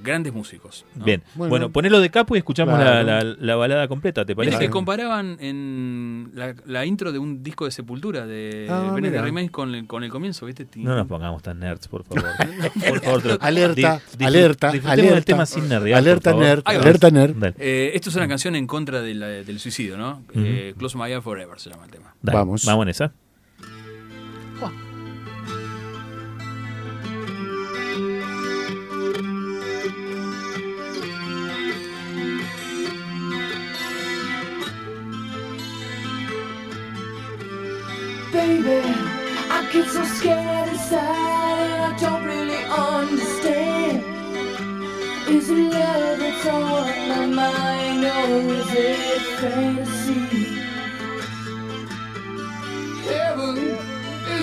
Grandes músicos. ¿no? Bien. Bueno, Bueno. ponelo de capo y escuchamos Claro. la, la- la balada completa, ¿te parece? que comparaban en la, la intro de un disco de Sepultura de Ah, mira. Remains con el, con el comienzo, ¿viste? No nos pongamos tan nerds, por favor. (laughs) por favor, Alerta, di- alerta, alerta. del tema sin nerdear, Alerta nerd, alerta nerd. Eh, esto es una canción en contra de la- del suicidio, ¿no? Eh, Close My Eye Forever se llama el tema. dale. Vamos. Vamos en esa. Baby, I get so scared inside and I don't really understand. Is it love that's on my mind or is it fantasy?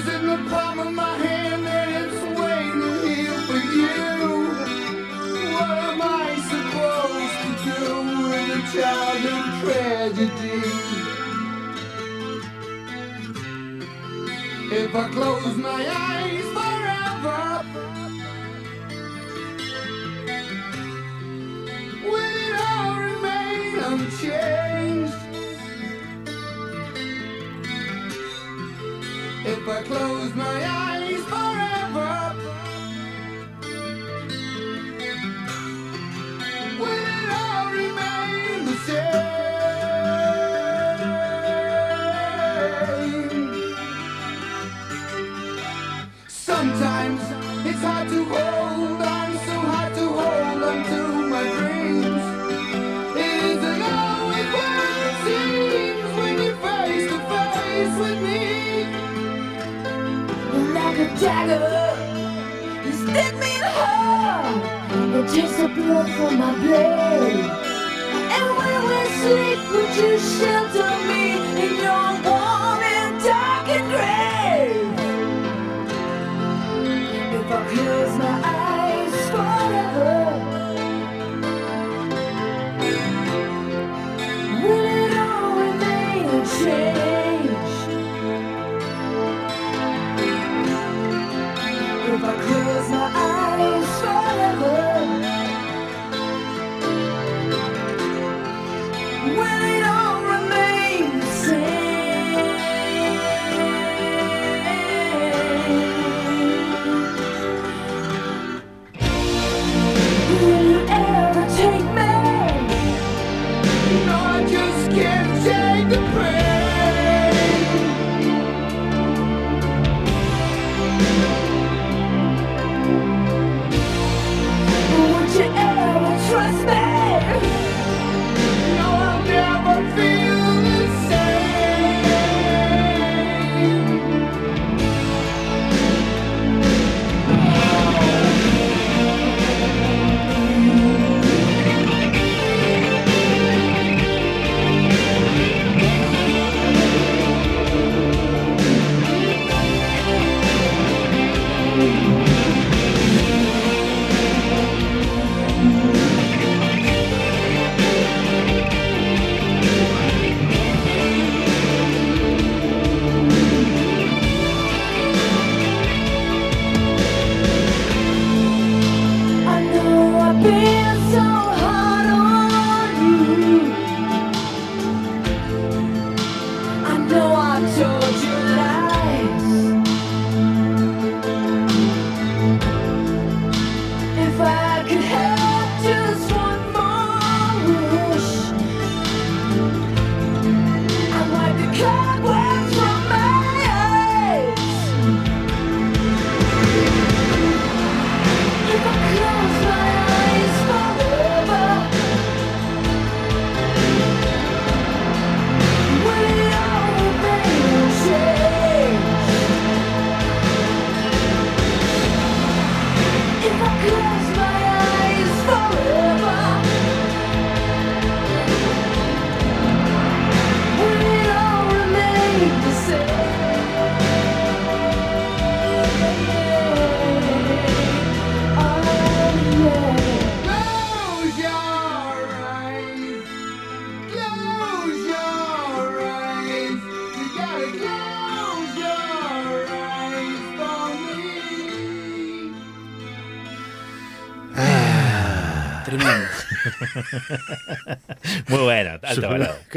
In the palm of my hand and it's waiting here for you. What am I supposed to do a tragedy? If I close my eyes If I close my eyes dagger. You slit me in the heart and takes the blood from my blade. And when we sleep, would you shelter me in your warm and darkened grave? If I close my eyes forever, will it all remain?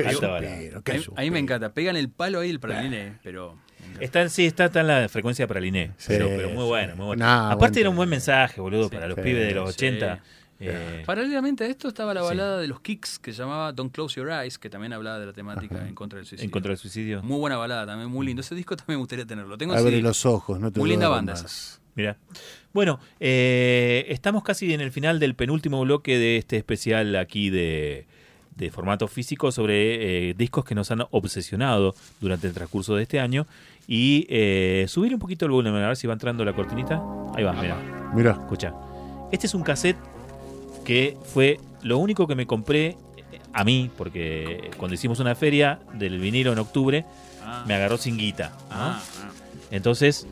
Qué supero, A qué mí, a mí supero. me encanta. Pegan el palo ahí el praliné, pero. Está, sí, está, está en la frecuencia INE, Sí, pero, pero muy sí. buena, muy buena. Nah, Aparte era un buen mensaje, boludo, para los Sí, pibes de los sí. 80. eh, Paralelamente a esto estaba la Sí. balada de los Kicks que se llamaba Don't Close Your Eyes, que también hablaba de la temática en contra del suicidio. en contra del suicidio. Muy buena balada también, muy lindo. Ese disco (laughs) también me gustaría tenerlo. Tengo Abre los ojos, no te Muy linda banda esa. Mira. Bueno, eh, estamos casi en el final del penúltimo bloque de este especial aquí de, de formato físico sobre eh, discos que nos han obsesionado durante el transcurso de este año. Y eh, subir un poquito el volumen, a ver si va entrando la cortinita. Ahí va, mira. Mira, Escucha. Este es un cassette que fue lo único que me compré eh, a mí, porque cuando hicimos una feria del vinilo en octubre, Ah, me agarró sin guita. ¿no? ah, ah. Entonces,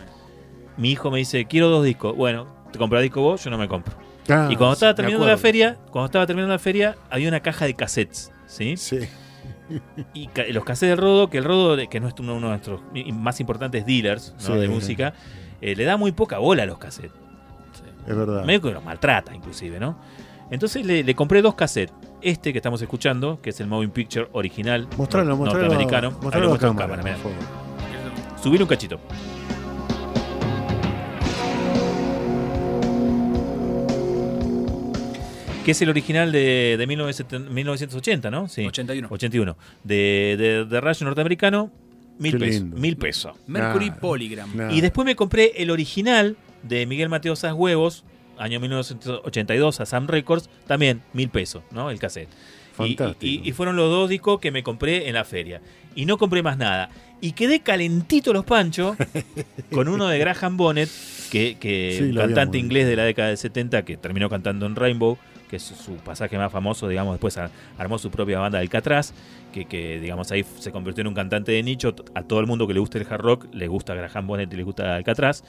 mi hijo me dice, quiero dos discos. Bueno, te compras disco vos, yo no me compro. Ah, y cuando estaba terminando la feria, cuando estaba terminando la feria, había una caja de cassettes, ¿sí? Sí. Y ca- los cassettes del Rodo, que el Rodo, que no es uno de nuestros más importantes dealers ¿no? Sí. de música, eh, le da muy poca bola a los cassettes. Es verdad. Medio que los maltrata, inclusive, ¿no? Entonces le, le compré dos cassettes. Este que estamos escuchando, que es el Moving Picture original Mostralo, no- mostralo. norteamericano. Mostralo a cámara, cámara, por favor. Subir un cachito. Que es el original de, de 1970 1980, ¿no? Sí. 81. 81. De, de, de rayo norteamericano, mil pesos. Mil pesos. Mercury Nah. Polygram. Nah. Y después me compré el original de Miguel Mateo Sas Huevos, año 1982, a Sam Records, también mil pesos, ¿no? El cassette. Y- Fantástico. Y, y fueron los dos discos que me compré en la feria. Y no compré más nada. Y quedé calentito los panchos (laughs) con uno de Graham Bonnet, que, Sí, cantante inglés de la década del 70 que terminó cantando en Rainbow, que es su pasaje más famoso, digamos, después armó su propia banda del Catraz, que, que, digamos ahí se convirtió en un cantante de nicho, a todo el mundo que le gusta el hard rock, le gusta Graham Bonnet y le gusta Alcatraz,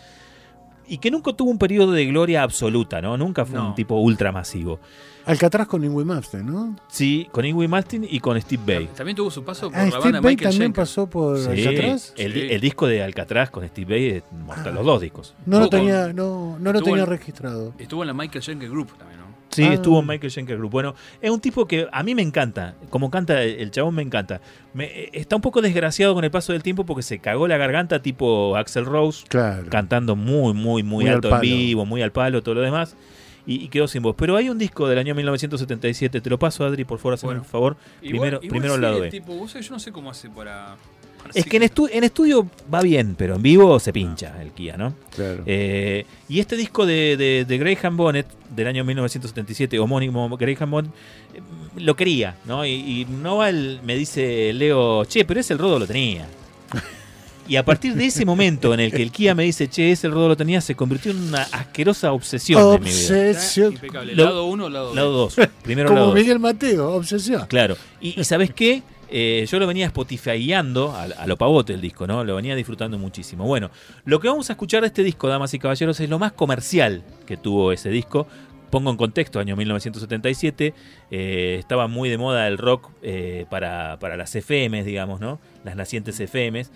y que nunca tuvo un periodo de gloria absoluta, ¿no? Nunca fue No. un tipo ultra masivo. Alcatraz con Ingrid Malmsteen, ¿no? Sí, con Ingrid Malmsteen y con Steve Bay. También tuvo su paso por Ah, la Steve banda de Vai Michael también Schenker. pasó por Sí, Alcatraz. El, Sí. el disco de Alcatraz con Steve Bay es mortal, los dos discos. No lo tenía, no, no lo tenía en- registrado. Estuvo en la Michael Schenker Group también, ¿no? Sí, Ah. estuvo Michael Schenker Group. Bueno, es un tipo que a mí me encanta. Como canta el chabón, me encanta. Me- eh, está un poco desgraciado con el paso del tiempo porque se cagó la garganta tipo Axel Rose, Claro. cantando muy, muy, muy, Muy al alto en vivo, muy al palo, todo lo demás. Y, y quedó sin voz. Pero hay un disco del año 1977. Te lo paso, Adri, por favor, hazme Bueno. un favor. Igual- primero igual primero sí, lado B. tipo, vos sabés, yo no sé cómo hace para... Es sí- que en, estu- en estudio va bien, pero en vivo se pincha el Kia, ¿no? Claro. Eh, y este disco de, de- de Graham Bonnet, del año 1977, homónimo Graham Bonnet, eh, lo quería, ¿no? Y, y Noval me dice, Leo, che, pero ese el rodo lo tenía. (laughs) Y a partir de ese momento en el que el Kia me dice, che, ese el rodo lo tenía, se convirtió en una asquerosa obsesión de mi vida. Está Obsesión. impecable. Lado 1 lado 2. Lado 2. Primero Como lado dos. Miguel Mateo, obsesión. Claro. Y, y ¿sabes qué? Eh, yo lo venía spotifyando a, a lo pavote el disco, ¿no? Lo venía disfrutando muchísimo. Bueno, lo que vamos a escuchar de este disco, damas y caballeros, es lo más comercial que tuvo ese disco. Pongo en contexto, año 1977, eh, estaba muy de moda el rock eh, para, para las FMs, digamos, ¿no? Las nacientes FMs.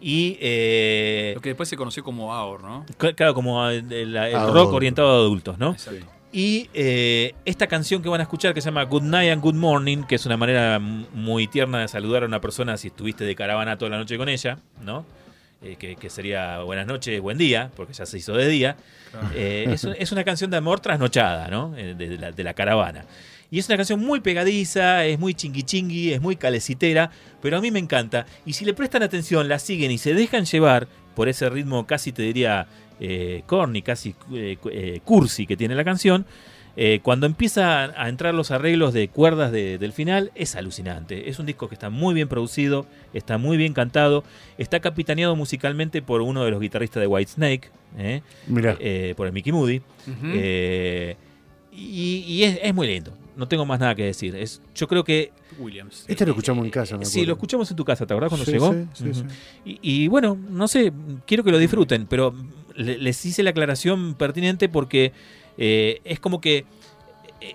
Y, eh, Lo que después se conoció como AOR, ¿no? cl- claro, como el, el- el Adulto. rock orientado a adultos, ¿no? Exacto. Y eh, esta canción que van a escuchar que se llama Good Night and Good Morning, que es una manera muy tierna de saludar a una persona si estuviste de caravana toda la noche con ella, ¿no? Eh, que, que sería buenas noches, buen día, porque ya se hizo de día. Eh, es, un- es una canción de amor trasnochada, ¿no? De, de la, de la caravana. Y es una canción muy pegadiza, es muy chingui chingui, es muy calecitera, pero a mí me encanta. Y si le prestan atención, la siguen y se dejan llevar por ese ritmo casi te diría eh, corny, casi eh, cu- eh, cursi que tiene la canción, eh, cuando empiezan a entrar los arreglos de cuerdas de- del final, es alucinante. Es un disco que está muy bien producido, está muy bien cantado, está capitaneado musicalmente por uno de los guitarristas de Whitesnake, ¿eh? Mirá. Eh, por el Mickey Moody. Eh, y y es, es muy lindo. No tengo más nada que decir. Es, yo creo que. Williams. Este lo escuchamos en casa, me Sí, lo escuchamos en tu casa, ¿te acordás cuando Sí, llegó? sí, sí, sí. Y, y bueno, no sé, quiero que lo disfruten, pero les hice la aclaración pertinente porque eh, es como que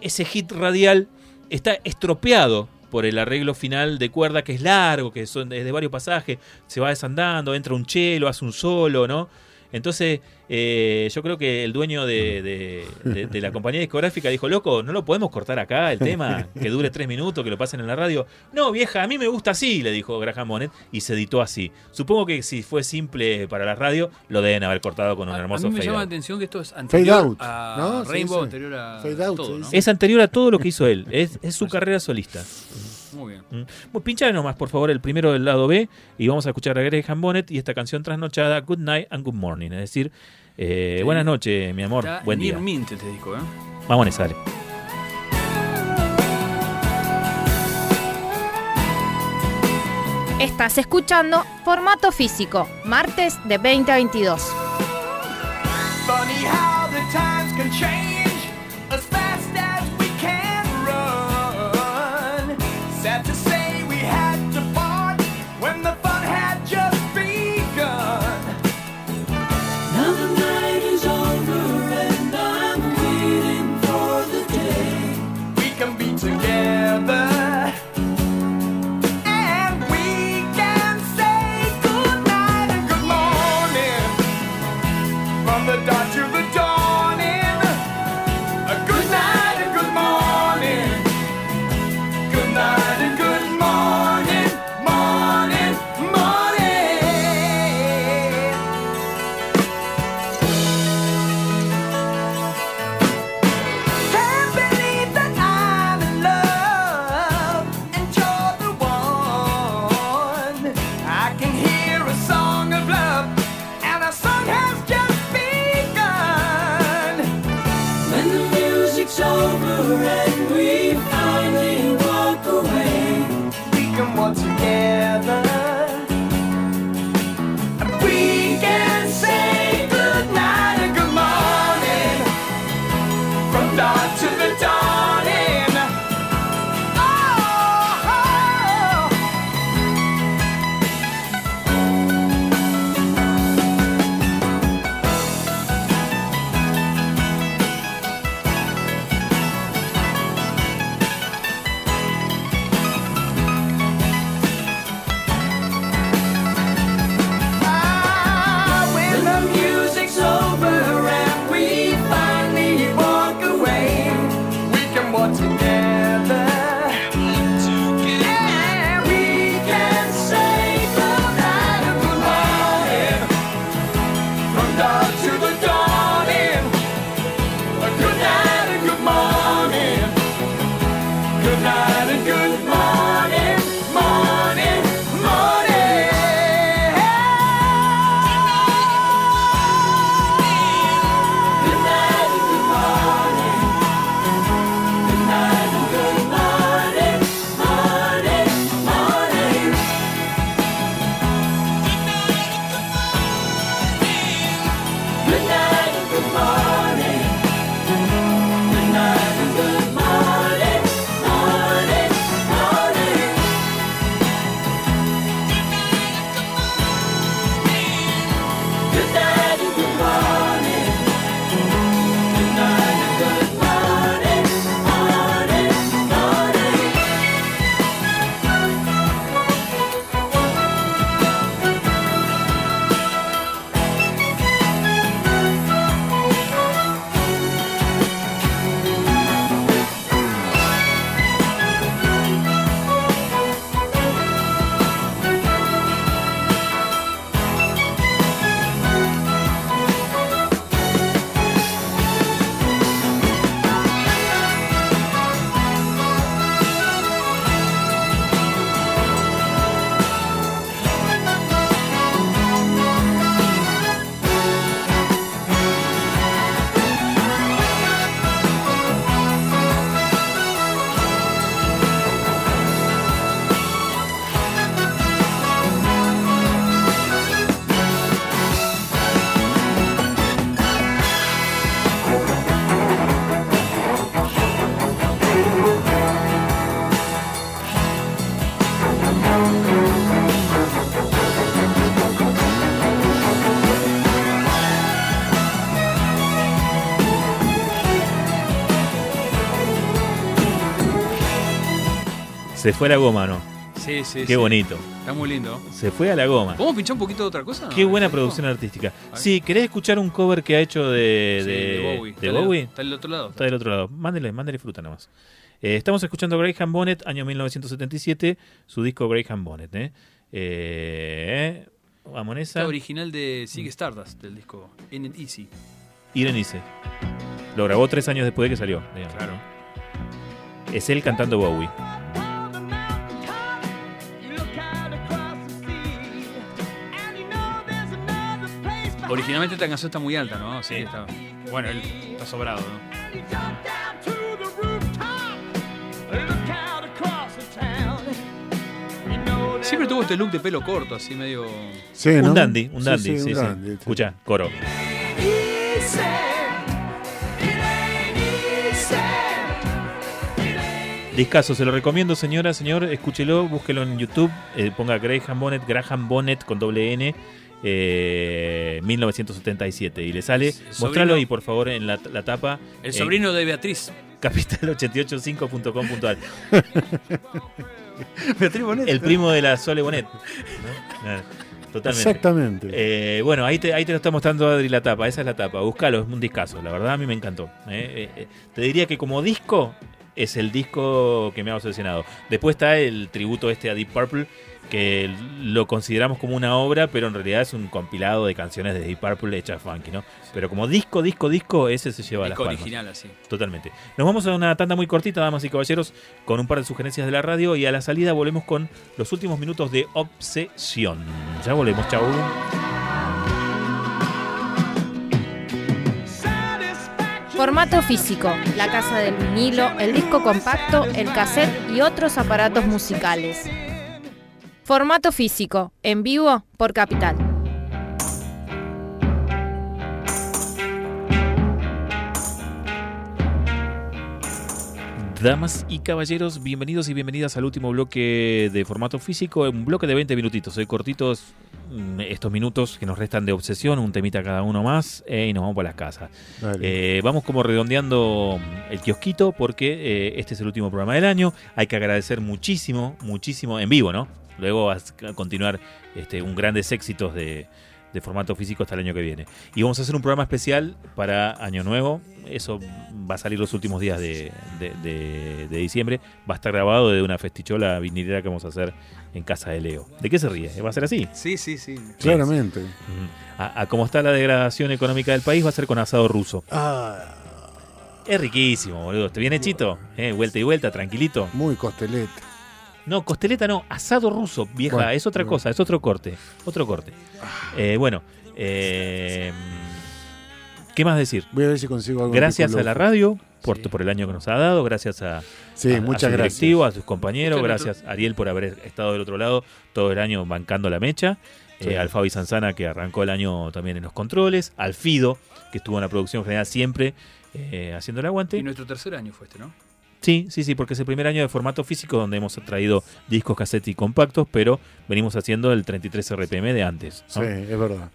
ese hit radial está estropeado por el arreglo final de cuerda que es largo, que son de, de varios pasajes, se va desandando, entra un chelo, hace un solo, ¿no? Entonces, eh, yo creo que el dueño de, de- de- de la compañía discográfica dijo, loco, no lo podemos cortar acá el tema, que dure tres minutos, que lo pasen en la radio. No, vieja, a mí me gusta así, le dijo Graham Bonnet, y se editó así. Supongo que si fue simple para la radio, lo deben haber cortado con un A, a hermoso mí me fade llama la out. atención que esto es anterior out, a ¿no? Sí, Rainbow, sí. anterior a Fade out, todo, ¿no? Es anterior a todo lo que hizo él, es, es su carrera solista. Muy bien. Mm. Bueno, pinchale nomás, por favor, el primero del lado B y vamos a escuchar a Graham Bonnet y esta canción trasnochada, Good Night and Good Morning. Es decir, eh, Sí. buenas noches, mi amor, Está buen día. Mint este disco, ¿eh? Vamos, sale. Estás escuchando Formato Físico, martes de 20 a 22. Funny how the times can change Se fue a la goma, ¿no? Sí, sí, Qué sí. bonito. Está muy lindo. Se fue a la goma. ¿Podemos pinchar un poquito de otra cosa? Qué buena producción artística. Sí, ¿querés escuchar un cover que ha hecho de, Sí, de, de Bowie. de Está del- Bowie? Está del otro lado. Está del otro lado. Mándele, mándele fruta nomás. Eh, estamos escuchando Graham Bonnet, año 1977, su disco Graham Bonnet. ¿eh? Eh, vamos en esa. Está original de Sig Stardust, del disco In It Easy. Irenice. Lo grabó tres años después de que salió. digamos, Claro. Es él cantando Bowie. Originalmente esta canción está muy alta, ¿no? Así que está. Bueno, él está sobrado, ¿no? Siempre tuvo este look de pelo corto, así medio. Sí, Un ¿no? dandy, un Sí, dandy. sí, Sí, un sí. dandy, sí. Escucha, coro. Discaso, se lo recomiendo, señora, señor. Escúchelo, búsquelo en YouTube. eh, ponga Graham Bonnet, Graham Bonnet con doble N. eh, 1977 y le sale, El mostralo sobrino- y por favor en la, la tapa El sobrino de Beatriz. capital885.com.ar (laughs) Beatriz Bonet. el primo de la Sole Bonet ¿no? Claro, totalmente Exactamente. Eh, bueno, ahí te, ahí te lo está mostrando Adri la tapa, esa es la tapa, búscalo, es un discazo, la verdad a mí me encantó. eh. Eh, eh, te diría que como disco es el disco que me ha obsesionado. Después está el tributo este a Deep Purple, que lo consideramos como una obra, pero en realidad es un compilado de canciones de Deep Purple hechas funky, ¿no? Pero como disco, disco, disco, ese se lleva disco las palmas. original, así. Totalmente. Nos vamos a una tanda muy cortita, damas y caballeros, con un par de sugerencias de la radio y a la salida volvemos con los últimos minutos de Obsesión. Ya volvemos, chau. Formato físico, la casa del vinilo, el disco compacto, el cassette y otros aparatos musicales. Formato físico, en vivo por Capital. Damas y caballeros, bienvenidos y bienvenidas al último bloque de formato físico, un bloque de 20 minutitos, hoy cortitos mm, estos minutos que nos restan de obsesión, un temita cada uno más eh, y nos vamos para las casas. Eh, vamos como redondeando el kiosquito porque eh, este es el último programa del año. Hay que agradecer muchísimo, muchísimo en vivo, ¿no? Luego va a continuar este, un grandes éxitos de, de formato físico hasta el año que viene. Y vamos a hacer un programa especial para Año Nuevo. Eso va a salir los últimos días de, de- de- de diciembre. Va a estar grabado de una festichola vinilera que vamos a hacer en casa de Leo. ¿De qué se ríe? ¿Va a ser así? Sí, sí, sí. Claramente. A, a cómo está la degradación económica del país, va a ser con asado ruso. Ah, Es riquísimo, boludo. ¿Te viene chito? Eh, vuelta y vuelta, tranquilito. muy costelete. No, costeleta no, asado ruso, vieja, Bueno, es otra bueno. cosa, es otro corte, otro corte. Eh, bueno, eh, ¿qué más decir? Voy a ver si consigo algo. Gracias a la radio por, Sí. por el año que nos ha dado, gracias a, Sí, a- a muchas su gracias. directivo, a sus compañeros, Muchas gracias Ariel por haber estado del otro lado todo el año bancando la mecha, Sí. eh, al Fabi Sanzana que arrancó el año también en los controles, al Fido que estuvo en la producción general siempre eh, haciendo el aguante. Y nuestro tercer año fue este, ¿no? Sí, sí, sí, porque es el primer año de formato físico donde hemos traído discos, cassette y compactos, pero venimos haciendo el 33 RPM de antes. ¿no? Sí, es verdad.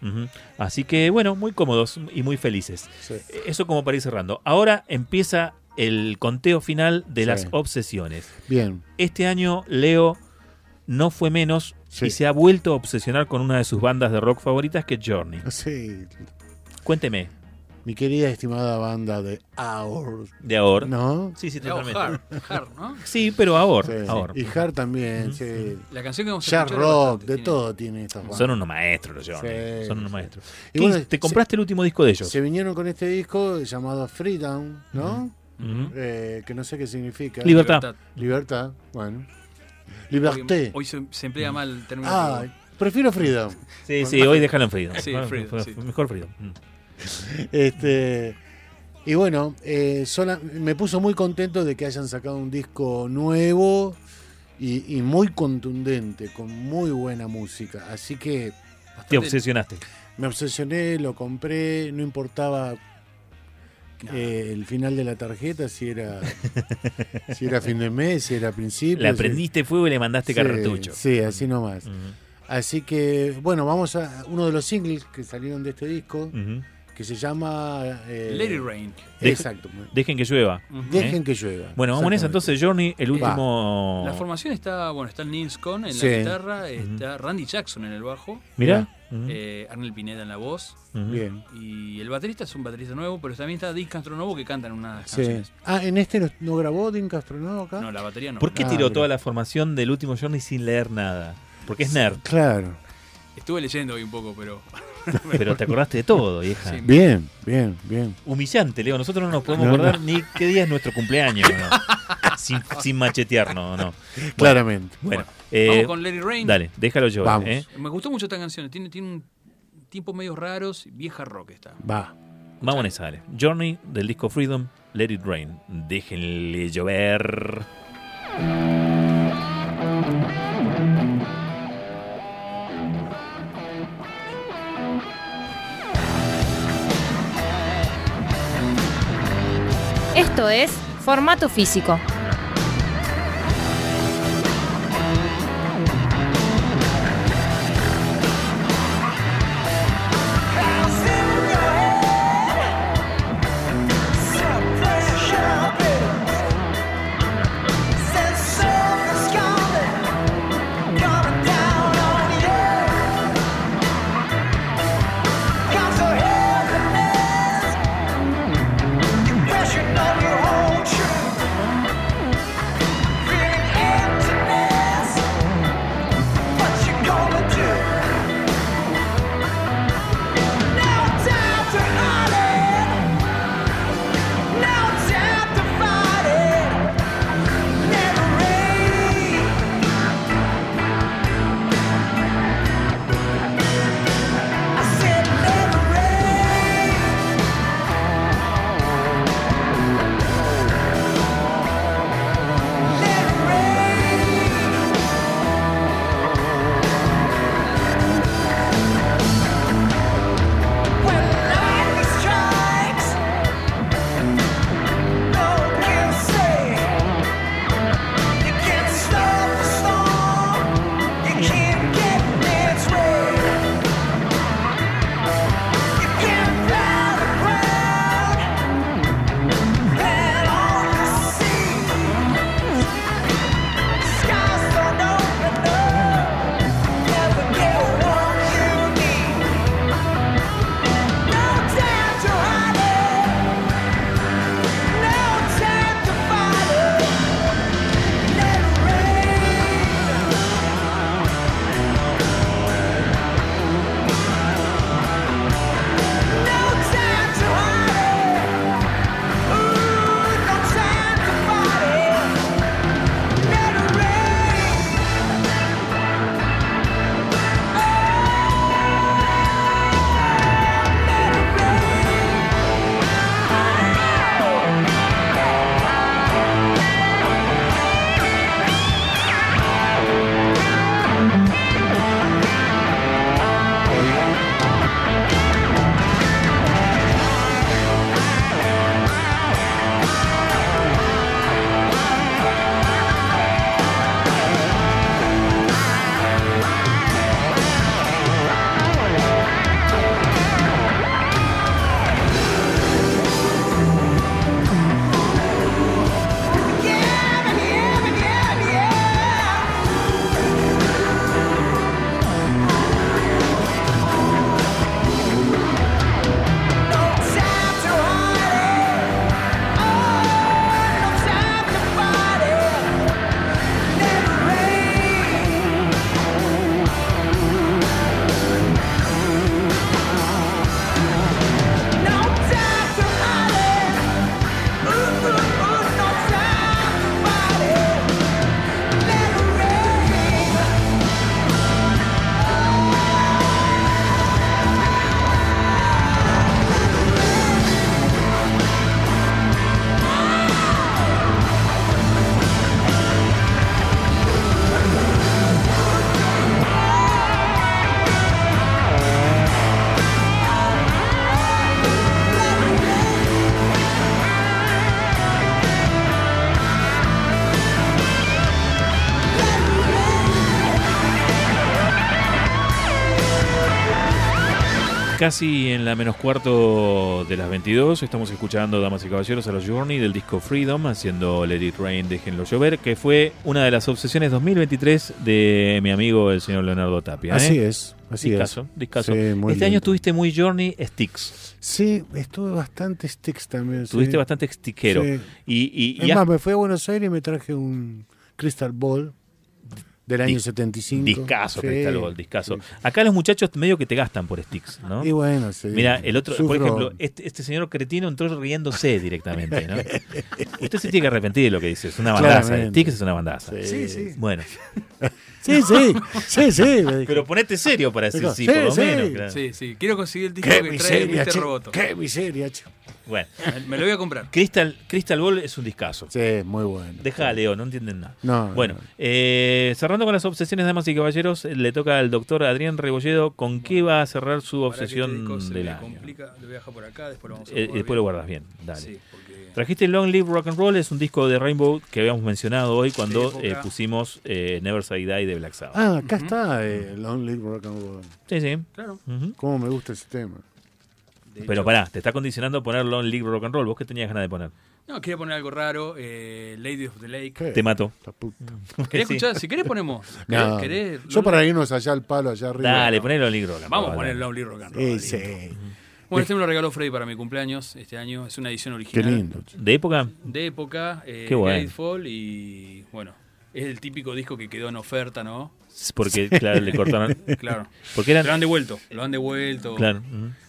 Así que bueno, muy cómodos y muy felices. Sí. Eso como para ir cerrando. Ahora empieza el conteo final de Sí. las obsesiones. Bien. Este año Leo no fue menos Sí. y se ha vuelto a obsesionar con una de sus bandas de rock favoritas que es Journey. Sí. Cuénteme, Mi querida estimada banda de Hours. de Ahor. ¿No? Sí, sí, totalmente. hard, hard, ¿no? Sí, pero Ahor. Sí. Ahor. Y Hard también, sí. La canción que vamos a Jazz escuchar rock, bastante, de tiene- todo tiene estas bandas. Son unos maestros los Journey. Sí, Son unos sí. maestros. ¿Te compraste el último disco de ellos? Se vinieron con este disco llamado Freedom, ¿no? Eh, que no sé qué significa. Libertad. Libertad, bueno. Liberté. hoy se, se emplea mal el término. Ah, prefiero Freedom. Sí, sí, hoy déjalo en Freedom. Sí, Freedom, Mejor Freedom. Mm. (laughs) Este, y bueno, eh, sola- me puso muy contento de que hayan sacado un disco nuevo y, y muy contundente, con muy buena música. Así que Te obsesionaste. me obsesioné, lo compré, no importaba eh, el final de la tarjeta, si era, (laughs) si era fin de mes, si era principio. Le si- prendiste fuego y le mandaste Sí, cartucho. Sí, así nomás. Ujú. Así que, bueno, vamos a uno de los singles que salieron de este disco. Que se llama... eh, Let It Rain. Exacto. Dejen que llueva. Dejen ¿Eh? que llueva. Bueno, vamos en esa entonces, Journey, el Va. último. La formación está, bueno, está el Nils Cohn en Sí. la guitarra, está Randy Jackson en el bajo, Mirá. eh, Arnel Pineda en la voz. Bien. y el baterista es un baterista nuevo, pero también está Dick Castronovo que cantan unas Sí. canciones. Ah, ¿en este no, no grabó Dean Castronovo acá? No, la batería no. ¿Por qué Ah, tiró mira. toda la formación del último Journey sin leer nada? Porque es nerd. Claro. Estuve leyendo hoy un poco, pero... Pero te acordaste de todo, vieja. Sí. Bien, bien, bien. Humillante, Leo. Nosotros no nos podemos No, acordar ni qué día es nuestro cumpleaños. ¿no? (laughs) sin, sin machetearnos, no. Bueno, Claramente. Bueno, Vamos eh, con Let It Rain. dale, déjalo yo. Vamos. ¿eh? Me gustó mucho esta canción, tiene, tiene un tiempos medios raros, vieja rock está. Va. Vamos en esa, dale. Journey del disco Freedom, Let It Rain. Déjenle llover. Esto es Formato Físico. Casi en la menos cuarto de las 22 estamos escuchando, damas y caballeros, a los Journey del disco Freedom, haciendo Let It Rain, Déjenlo Llover, que fue una de las obsesiones 2023 de mi amigo el señor Leonardo Tapia. ¿eh? Así es, así discazo, es. discazo. Sí, este año lindo. tuviste muy Journey Sticks. Sí, estuve bastante sticks también. sí. Tuviste bastante stickero. Sí. Y, más, me fui a Buenos Aires y me traje un Crystal Ball del año Dis- 75. discazo, Sí, Crystal Ball, discazo. sí. Acá los muchachos medio que te gastan por sticks, ¿no? Y bueno, sí. Mira, el otro, por ejemplo, este, este señor cretino entró riéndose directamente, ¿no? (laughs) Usted se tiene que arrepentir de lo que dice. Es una bandaza. Claramente. Sticks es una bandaza. Sí, sí. Bueno, (laughs) Sí, sí, sí, sí. (laughs) pero ponete serio para decir sí, sí, por lo sí. menos. claro. Sí, sí. Quiero conseguir el disco Qué que trae miseria, Mr. che. Roboto. Qué miseria, che. Bueno, Me lo voy a comprar. Crystal, Crystal Ball es un discazo. Sí, muy bueno. Deja a Leo, no entienden nada. No, Bueno, no. eh, cerrando con las obsesiones, damas y caballeros, eh, le toca al doctor Adrián Rebolledo con qué va a cerrar su este obsesión del me año. complica, lo voy a dejar por acá, después lo vamos a Eh, y jugar después lo bien. guardas bien, dale. Sí, porque Trajiste Long Live Rock and Roll, es un disco de Rainbow que habíamos mencionado hoy cuando eh, pusimos eh, Never Say Die de Black Sabbath. Ah, acá está eh, Long Live Rock and Roll. Sí, sí. claro. Ujú. Cómo me gusta ese tema. De Pero hecho- pará, te está condicionando poner Long Live Rock and Roll. ¿Vos qué tenías ganas de poner? No, quería poner algo raro, eh, Lady of the Lake. ¿Qué? Te mato. La puta. ¿Querés Sí. escuchar? Si querés ponemos. No, (laughs) ¿Querés- querés- yo para irnos allá al palo, allá arriba. Dale, no. poné Long Live Rock and Vamos a Roll, poner dale. Lonely Rock and Roll. Sí. Bueno, este me lo regaló Freddy para mi cumpleaños este año. Es una edición Qué original. lindo. che. ¿De época? De época, eh, Qué bueno. Y bueno, es el típico disco que quedó en oferta, ¿no? Porque, claro, le cortaron. Claro. Porque Lo han devuelto, lo han devuelto. Claro.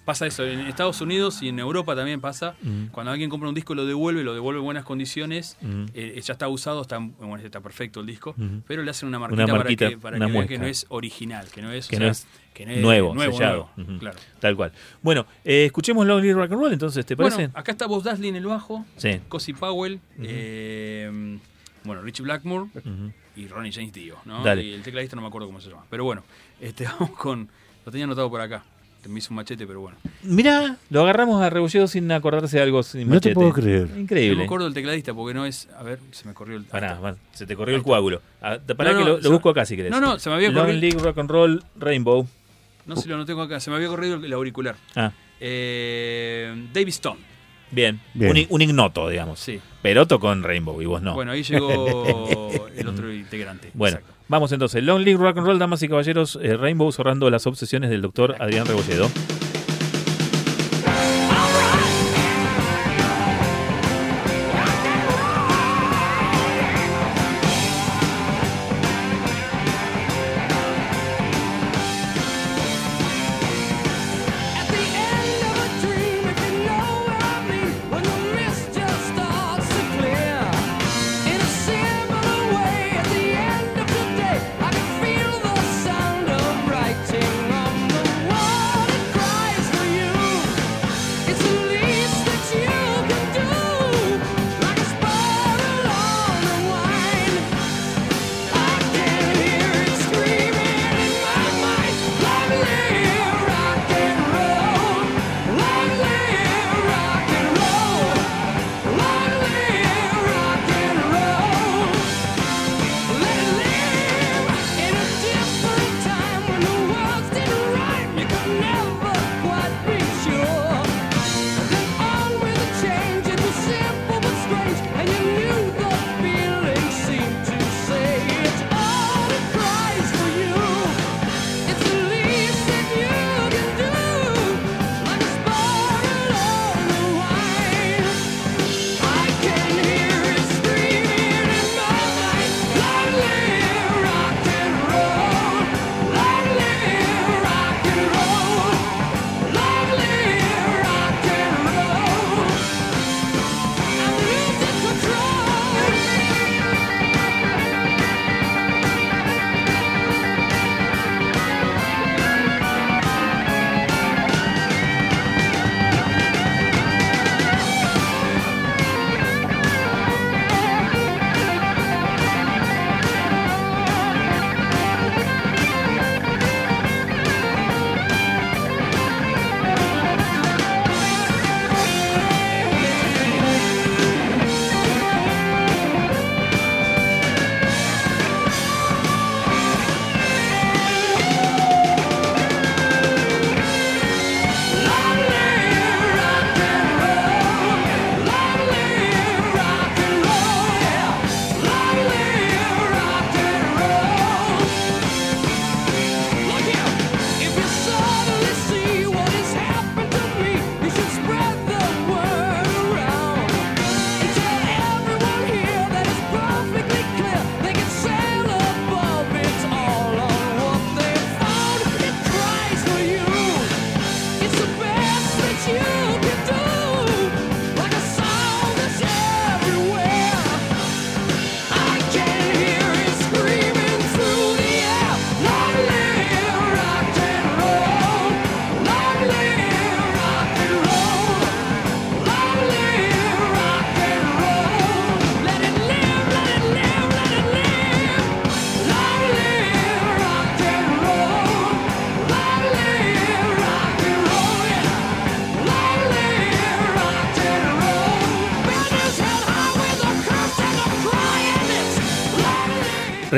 Pasa eso, en Estados Unidos y en Europa también pasa. Cuando alguien compra un disco y lo devuelve, lo devuelve en buenas condiciones, Ujú. eh, ya está usado, está, bueno, está perfecto el disco, pero le hacen una marquita, Una marquita, para que, para que vean que muestra. no es original, que no es, Que o no sea, es que no es nuevo, nuevo, sellado. nuevo, claro. Tal cual. Bueno, eh, escuchemos Long Live Rock and Roll entonces, ¿te parece? Bueno, acá está Bob Dasley en el bajo, Sí. Cosi Powell, eh, bueno, Richie Blackmore Ujú. Y Ronnie James Dio, ¿no? Dale. Y el tecladista no me acuerdo cómo se llama. Pero bueno, este, (laughs) vamos con. Lo tenía anotado por acá. Me hizo un machete, pero bueno. Mirá, lo agarramos a Rebolledo sin acordarse de algo sin No te machete. puedo creer. No me Increíble. acuerdo del tecladista porque no es. A ver, se me corrió el. Pará, man, se te corrió el coágulo. Ah, Pará No, que no, lo, busco acá si querés. No, no, se me había Long corrido- Live Rock and Roll Rainbow. No si lo no tengo acá. Se me había corrido el auricular. Ah, Eh, David Stone. Bien. Bien. Un, ignoto, digamos. Sí. Pero tocó en Rainbow y vos no. Bueno, ahí llegó (laughs) el otro integrante. Bueno, Exacto. vamos entonces. Long Live Rock and Roll, damas y caballeros. eh, Rainbow cerrando las obsesiones del doctor Adrián Rebolledo.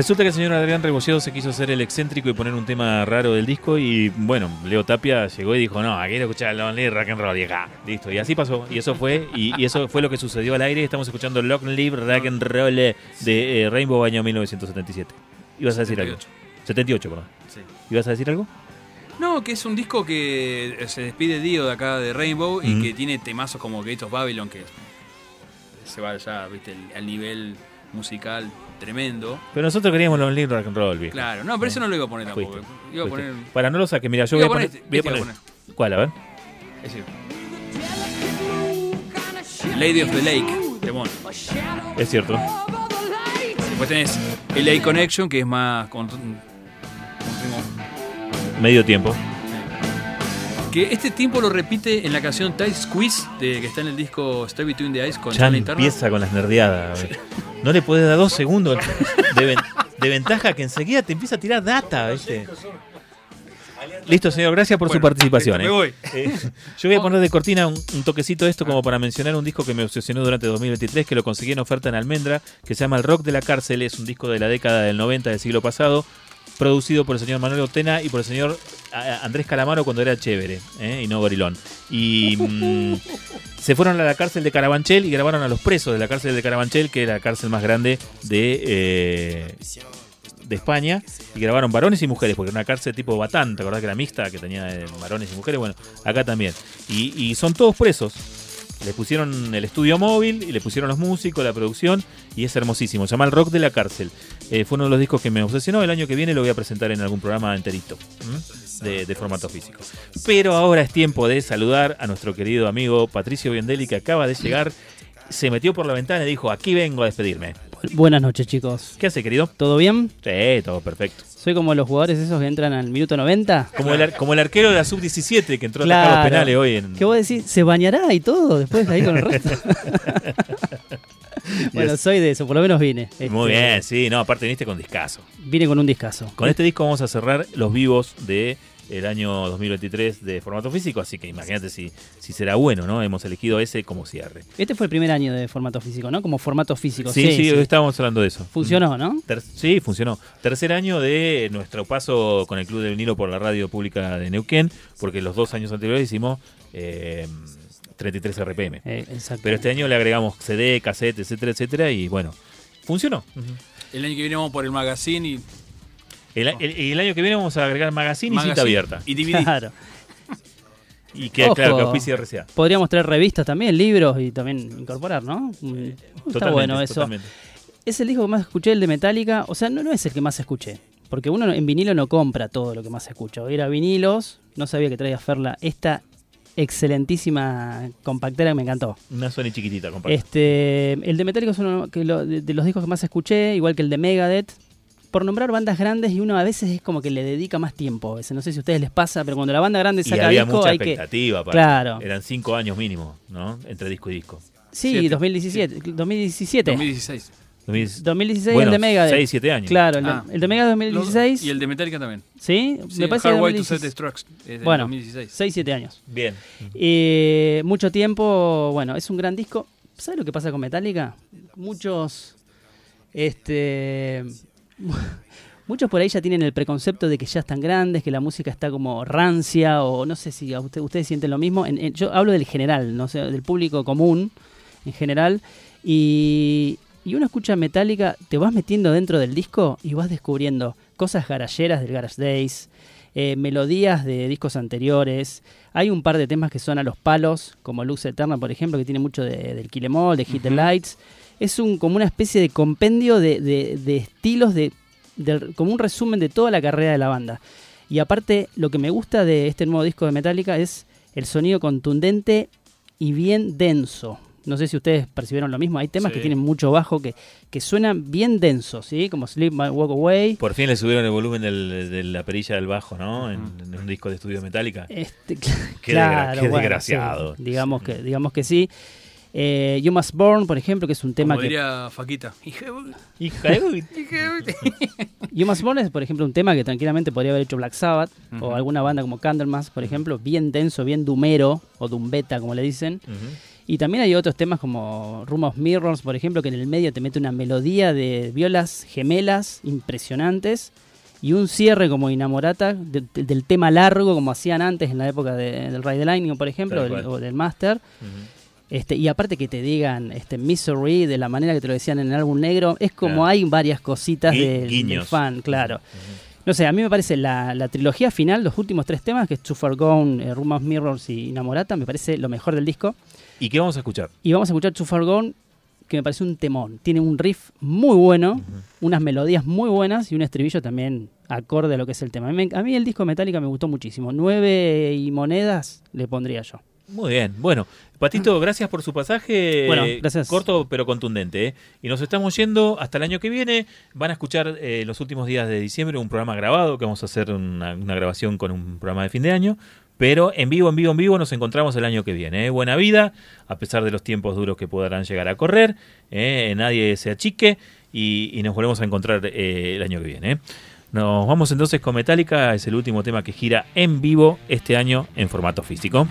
Resulta que el señor Adrián Rebolleo se quiso hacer el excéntrico y poner un tema raro del disco y bueno, Leo Tapia llegó y dijo, no, aquí escuchar Lonely Rock and Roll y acá, listo. Y así pasó. Y eso fue y, y eso fue lo que sucedió al aire. Estamos escuchando Lonely Rock and Roll de eh, Rainbow año 1977. ¿Ibas a decir algo? 78, perdón. Sí. ¿Ibas a decir algo? No, que es un disco que eh, se despide Dio de acá de Rainbow y que tiene temazos como Gate of Babylon, que se va ya, viste, al nivel musical tremendo. Pero nosotros queríamos Lonely Rock and Roll, viejo. Claro, no, pero eso no lo iba a poner tampoco. Fuiste, Iba a fuiste. poner. Para no lo saques, mira, yo voy a poner. voy a este, ¿Cuál? A ver. Es decir, Lady of the Lake, temón. Es cierto. Después tenés LA Connection, que es más con, con ritmo. Medio tiempo. Que este tiempo lo repite en la canción Tight Squeeze, de, que está en el disco Stay Between the Eyes con Ya empieza con las nerdeadas. No le puedes dar dos segundos de, ven- de ventaja que enseguida te empieza a tirar data, ¿viste? Listo, señor, gracias por su participación. ¿eh? me voy. Eh, yo voy a poner de cortina un, un toquecito de esto como para mencionar un disco que me obsesionó durante 2023, que lo conseguí en oferta en Almendra, que se llama El Rock de la Cárcel, es un disco de la década del 90 del siglo pasado, producido por el señor Manuel Otena y por el señor Andrés Calamaro cuando era chévere ¿eh? y no gorilón. Y mm, se fueron a la cárcel de Carabanchel y grabaron a los presos de la cárcel de Carabanchel, que era la cárcel más grande de, eh, de España, y grabaron varones y mujeres, porque era una cárcel tipo Batán, ¿te acordás que era mixta, que tenía eh, varones y mujeres? Bueno, acá también. Y son todos presos. Le pusieron el estudio móvil y le pusieron los músicos, la producción, y es hermosísimo. Se llama El Rock de la Cárcel. Eh, fue uno de los discos que me obsesionó. El año que viene lo voy a presentar en algún programa enterito de, de formato físico. Pero ahora es tiempo de saludar a nuestro querido amigo Patricio Biendelli, que acaba de llegar. Se metió por la ventana y dijo: Aquí vengo a despedirme. Buenas noches, chicos. ¿Qué hace, querido? ¿Todo bien? Sí, todo perfecto. Soy como los jugadores esos que entran al minuto 90. Como el, ar- como el arquero de la sub-17 que entró a atacar los Claro. penales hoy en. ¿Qué vos decís? ¿Se bañará y todo después ahí con el resto? (laughs) (laughs) bueno, soy de eso, por lo menos vine. Muy Este, bien, sí, no, aparte viniste con discazo. Vine con un discazo. Con este disco vamos a cerrar los vivos de el año 2023 de formato físico, así que imagínate si, si será bueno, ¿no? Hemos elegido ese como cierre. Este fue el primer año de formato físico, ¿no? Como formato físico. Sí, sí, hoy estábamos hablando de eso. Funcionó, ¿no? Ter- sí, funcionó. Tercer año de nuestro paso con el Club del Vinilo por la radio pública de Neuquén, porque los dos años anteriores hicimos eh, 33 RPM. Eh, exacto. Pero este año le agregamos CD, cassette, etcétera, etcétera, y bueno, funcionó. El año que viene vamos por el magazine y. El, el- el año que viene vamos a agregar magazine, y Magazine cinta abierta. Y DVD. Claro. Y que, Ojo. claro, que auspicia RCA. Podríamos traer revistas también, libros y también incorporar, ¿no? Mm, Está bueno eso. totalmente. Es el disco que más escuché, el de Metallica. O sea, no, no es el que más escuché. Porque uno no- en vinilo no compra todo lo que más escucha. Voy a ir a vinilos, no sabía que traía Ferla esta excelentísima compactera que me encantó. Una Sony chiquitita, compadre. Este, el de Metallica es uno que lo- de, de los discos que más escuché, igual que el de Megadeth. Por nombrar bandas grandes y uno a veces es como que le dedica más tiempo. A veces. No sé si a ustedes les pasa, pero cuando la banda grande y saca había disco mucha hay que... expectativa. aparte. Claro. Eran cinco años mínimo, ¿no? Entre disco y disco. Sí, Siete. 2017. 2017. 2016. 2016 Bueno, el de Megadeth. seis, siete años. Claro, el de, Ah. el de Megadeth 2016. Y el de Metallica también. ¿Sí? Sí, me parece Hard que Way to Set 2016. Destruct. es Bueno, 2016. 6, 7 años. Bien. Eh, mucho tiempo, bueno, es un gran disco. ¿Sabes lo que pasa con Metallica? Muchos, este, (laughs) muchos por ahí ya tienen el preconcepto de que ya están grandes, que la música está como rancia o no sé si a usted- ustedes sienten lo mismo. En- en- yo hablo del general, no sé, del público común en general. Y, y uno escucha Metallica, te vas metiendo dentro del disco y vas descubriendo cosas garayeras del Garage Days, eh, melodías de discos anteriores. Hay un par de temas que son a los palos, como Luz Eterna, por ejemplo, que tiene mucho de- del Kill Em All, de Hit the Lights. Es un, como una especie de compendio de, de- de estilos, de, de- como un resumen de toda la carrera de la banda. Y aparte, lo que me gusta de este nuevo disco de Metallica es el sonido contundente y bien denso. No sé si ustedes percibieron lo mismo. Hay temas Sí. que tienen mucho bajo que, que suenan bien densos, ¿sí? Como Sleep My Walk Away. Por fin le subieron el volumen del- de la perilla del bajo, ¿no? En, en un disco de estudio Metallica. Este, (laughs) Qué claro, qué bueno, desgraciado. sí, digamos, que, digamos que sí. Eh, you Must Born, por ejemplo, que es un tema Como que. diría Faquita. Hija You Must Born es, por ejemplo, un tema que tranquilamente podría haber hecho Black Sabbath o alguna banda como Candlemas, por ejemplo, bien denso, bien dumero o dumbeta, como le dicen. Y también hay otros temas como Room of Mirrors, por ejemplo, que en el medio te mete una melodía de violas gemelas impresionantes y un cierre como Inamorata de- de- del tema largo como hacían antes en la época de- del Ride the Lightning, por ejemplo, del- o del Master. Este, y aparte que te digan este Misery de la manera que te lo decían en el álbum negro, es como Claro. hay varias cositas Gui- del- fan, claro. No sé, a mí me parece la, la trilogía final, los últimos tres temas, que es Too Far Gone, eh, Room of Mirrors y Inamorata, me parece lo mejor del disco. ¿Y qué vamos a escuchar? Y vamos a escuchar Too Far Gone, que me parece un temón. Tiene un riff muy bueno, unas melodías muy buenas y un estribillo también acorde a lo que es el tema. A mí, a mí el disco Metallica me gustó muchísimo. Nueve y monedas le pondría yo. Muy bien, bueno, Patito, gracias por su pasaje. Bueno, eh, gracias. Corto pero contundente. ¿eh? Y nos estamos yendo hasta el año que viene. Van a escuchar eh, los últimos días de diciembre un programa grabado, que vamos a hacer una, una grabación con un programa de fin de año. Pero en vivo, en vivo, en vivo nos encontramos el año que viene. ¿eh? Buena vida, a pesar de los tiempos duros que podrán llegar a correr. ¿eh? Nadie se achique y, y nos volvemos a encontrar eh, el año que viene. Nos vamos entonces con Metallica, es el último tema que gira en vivo este año en formato físico.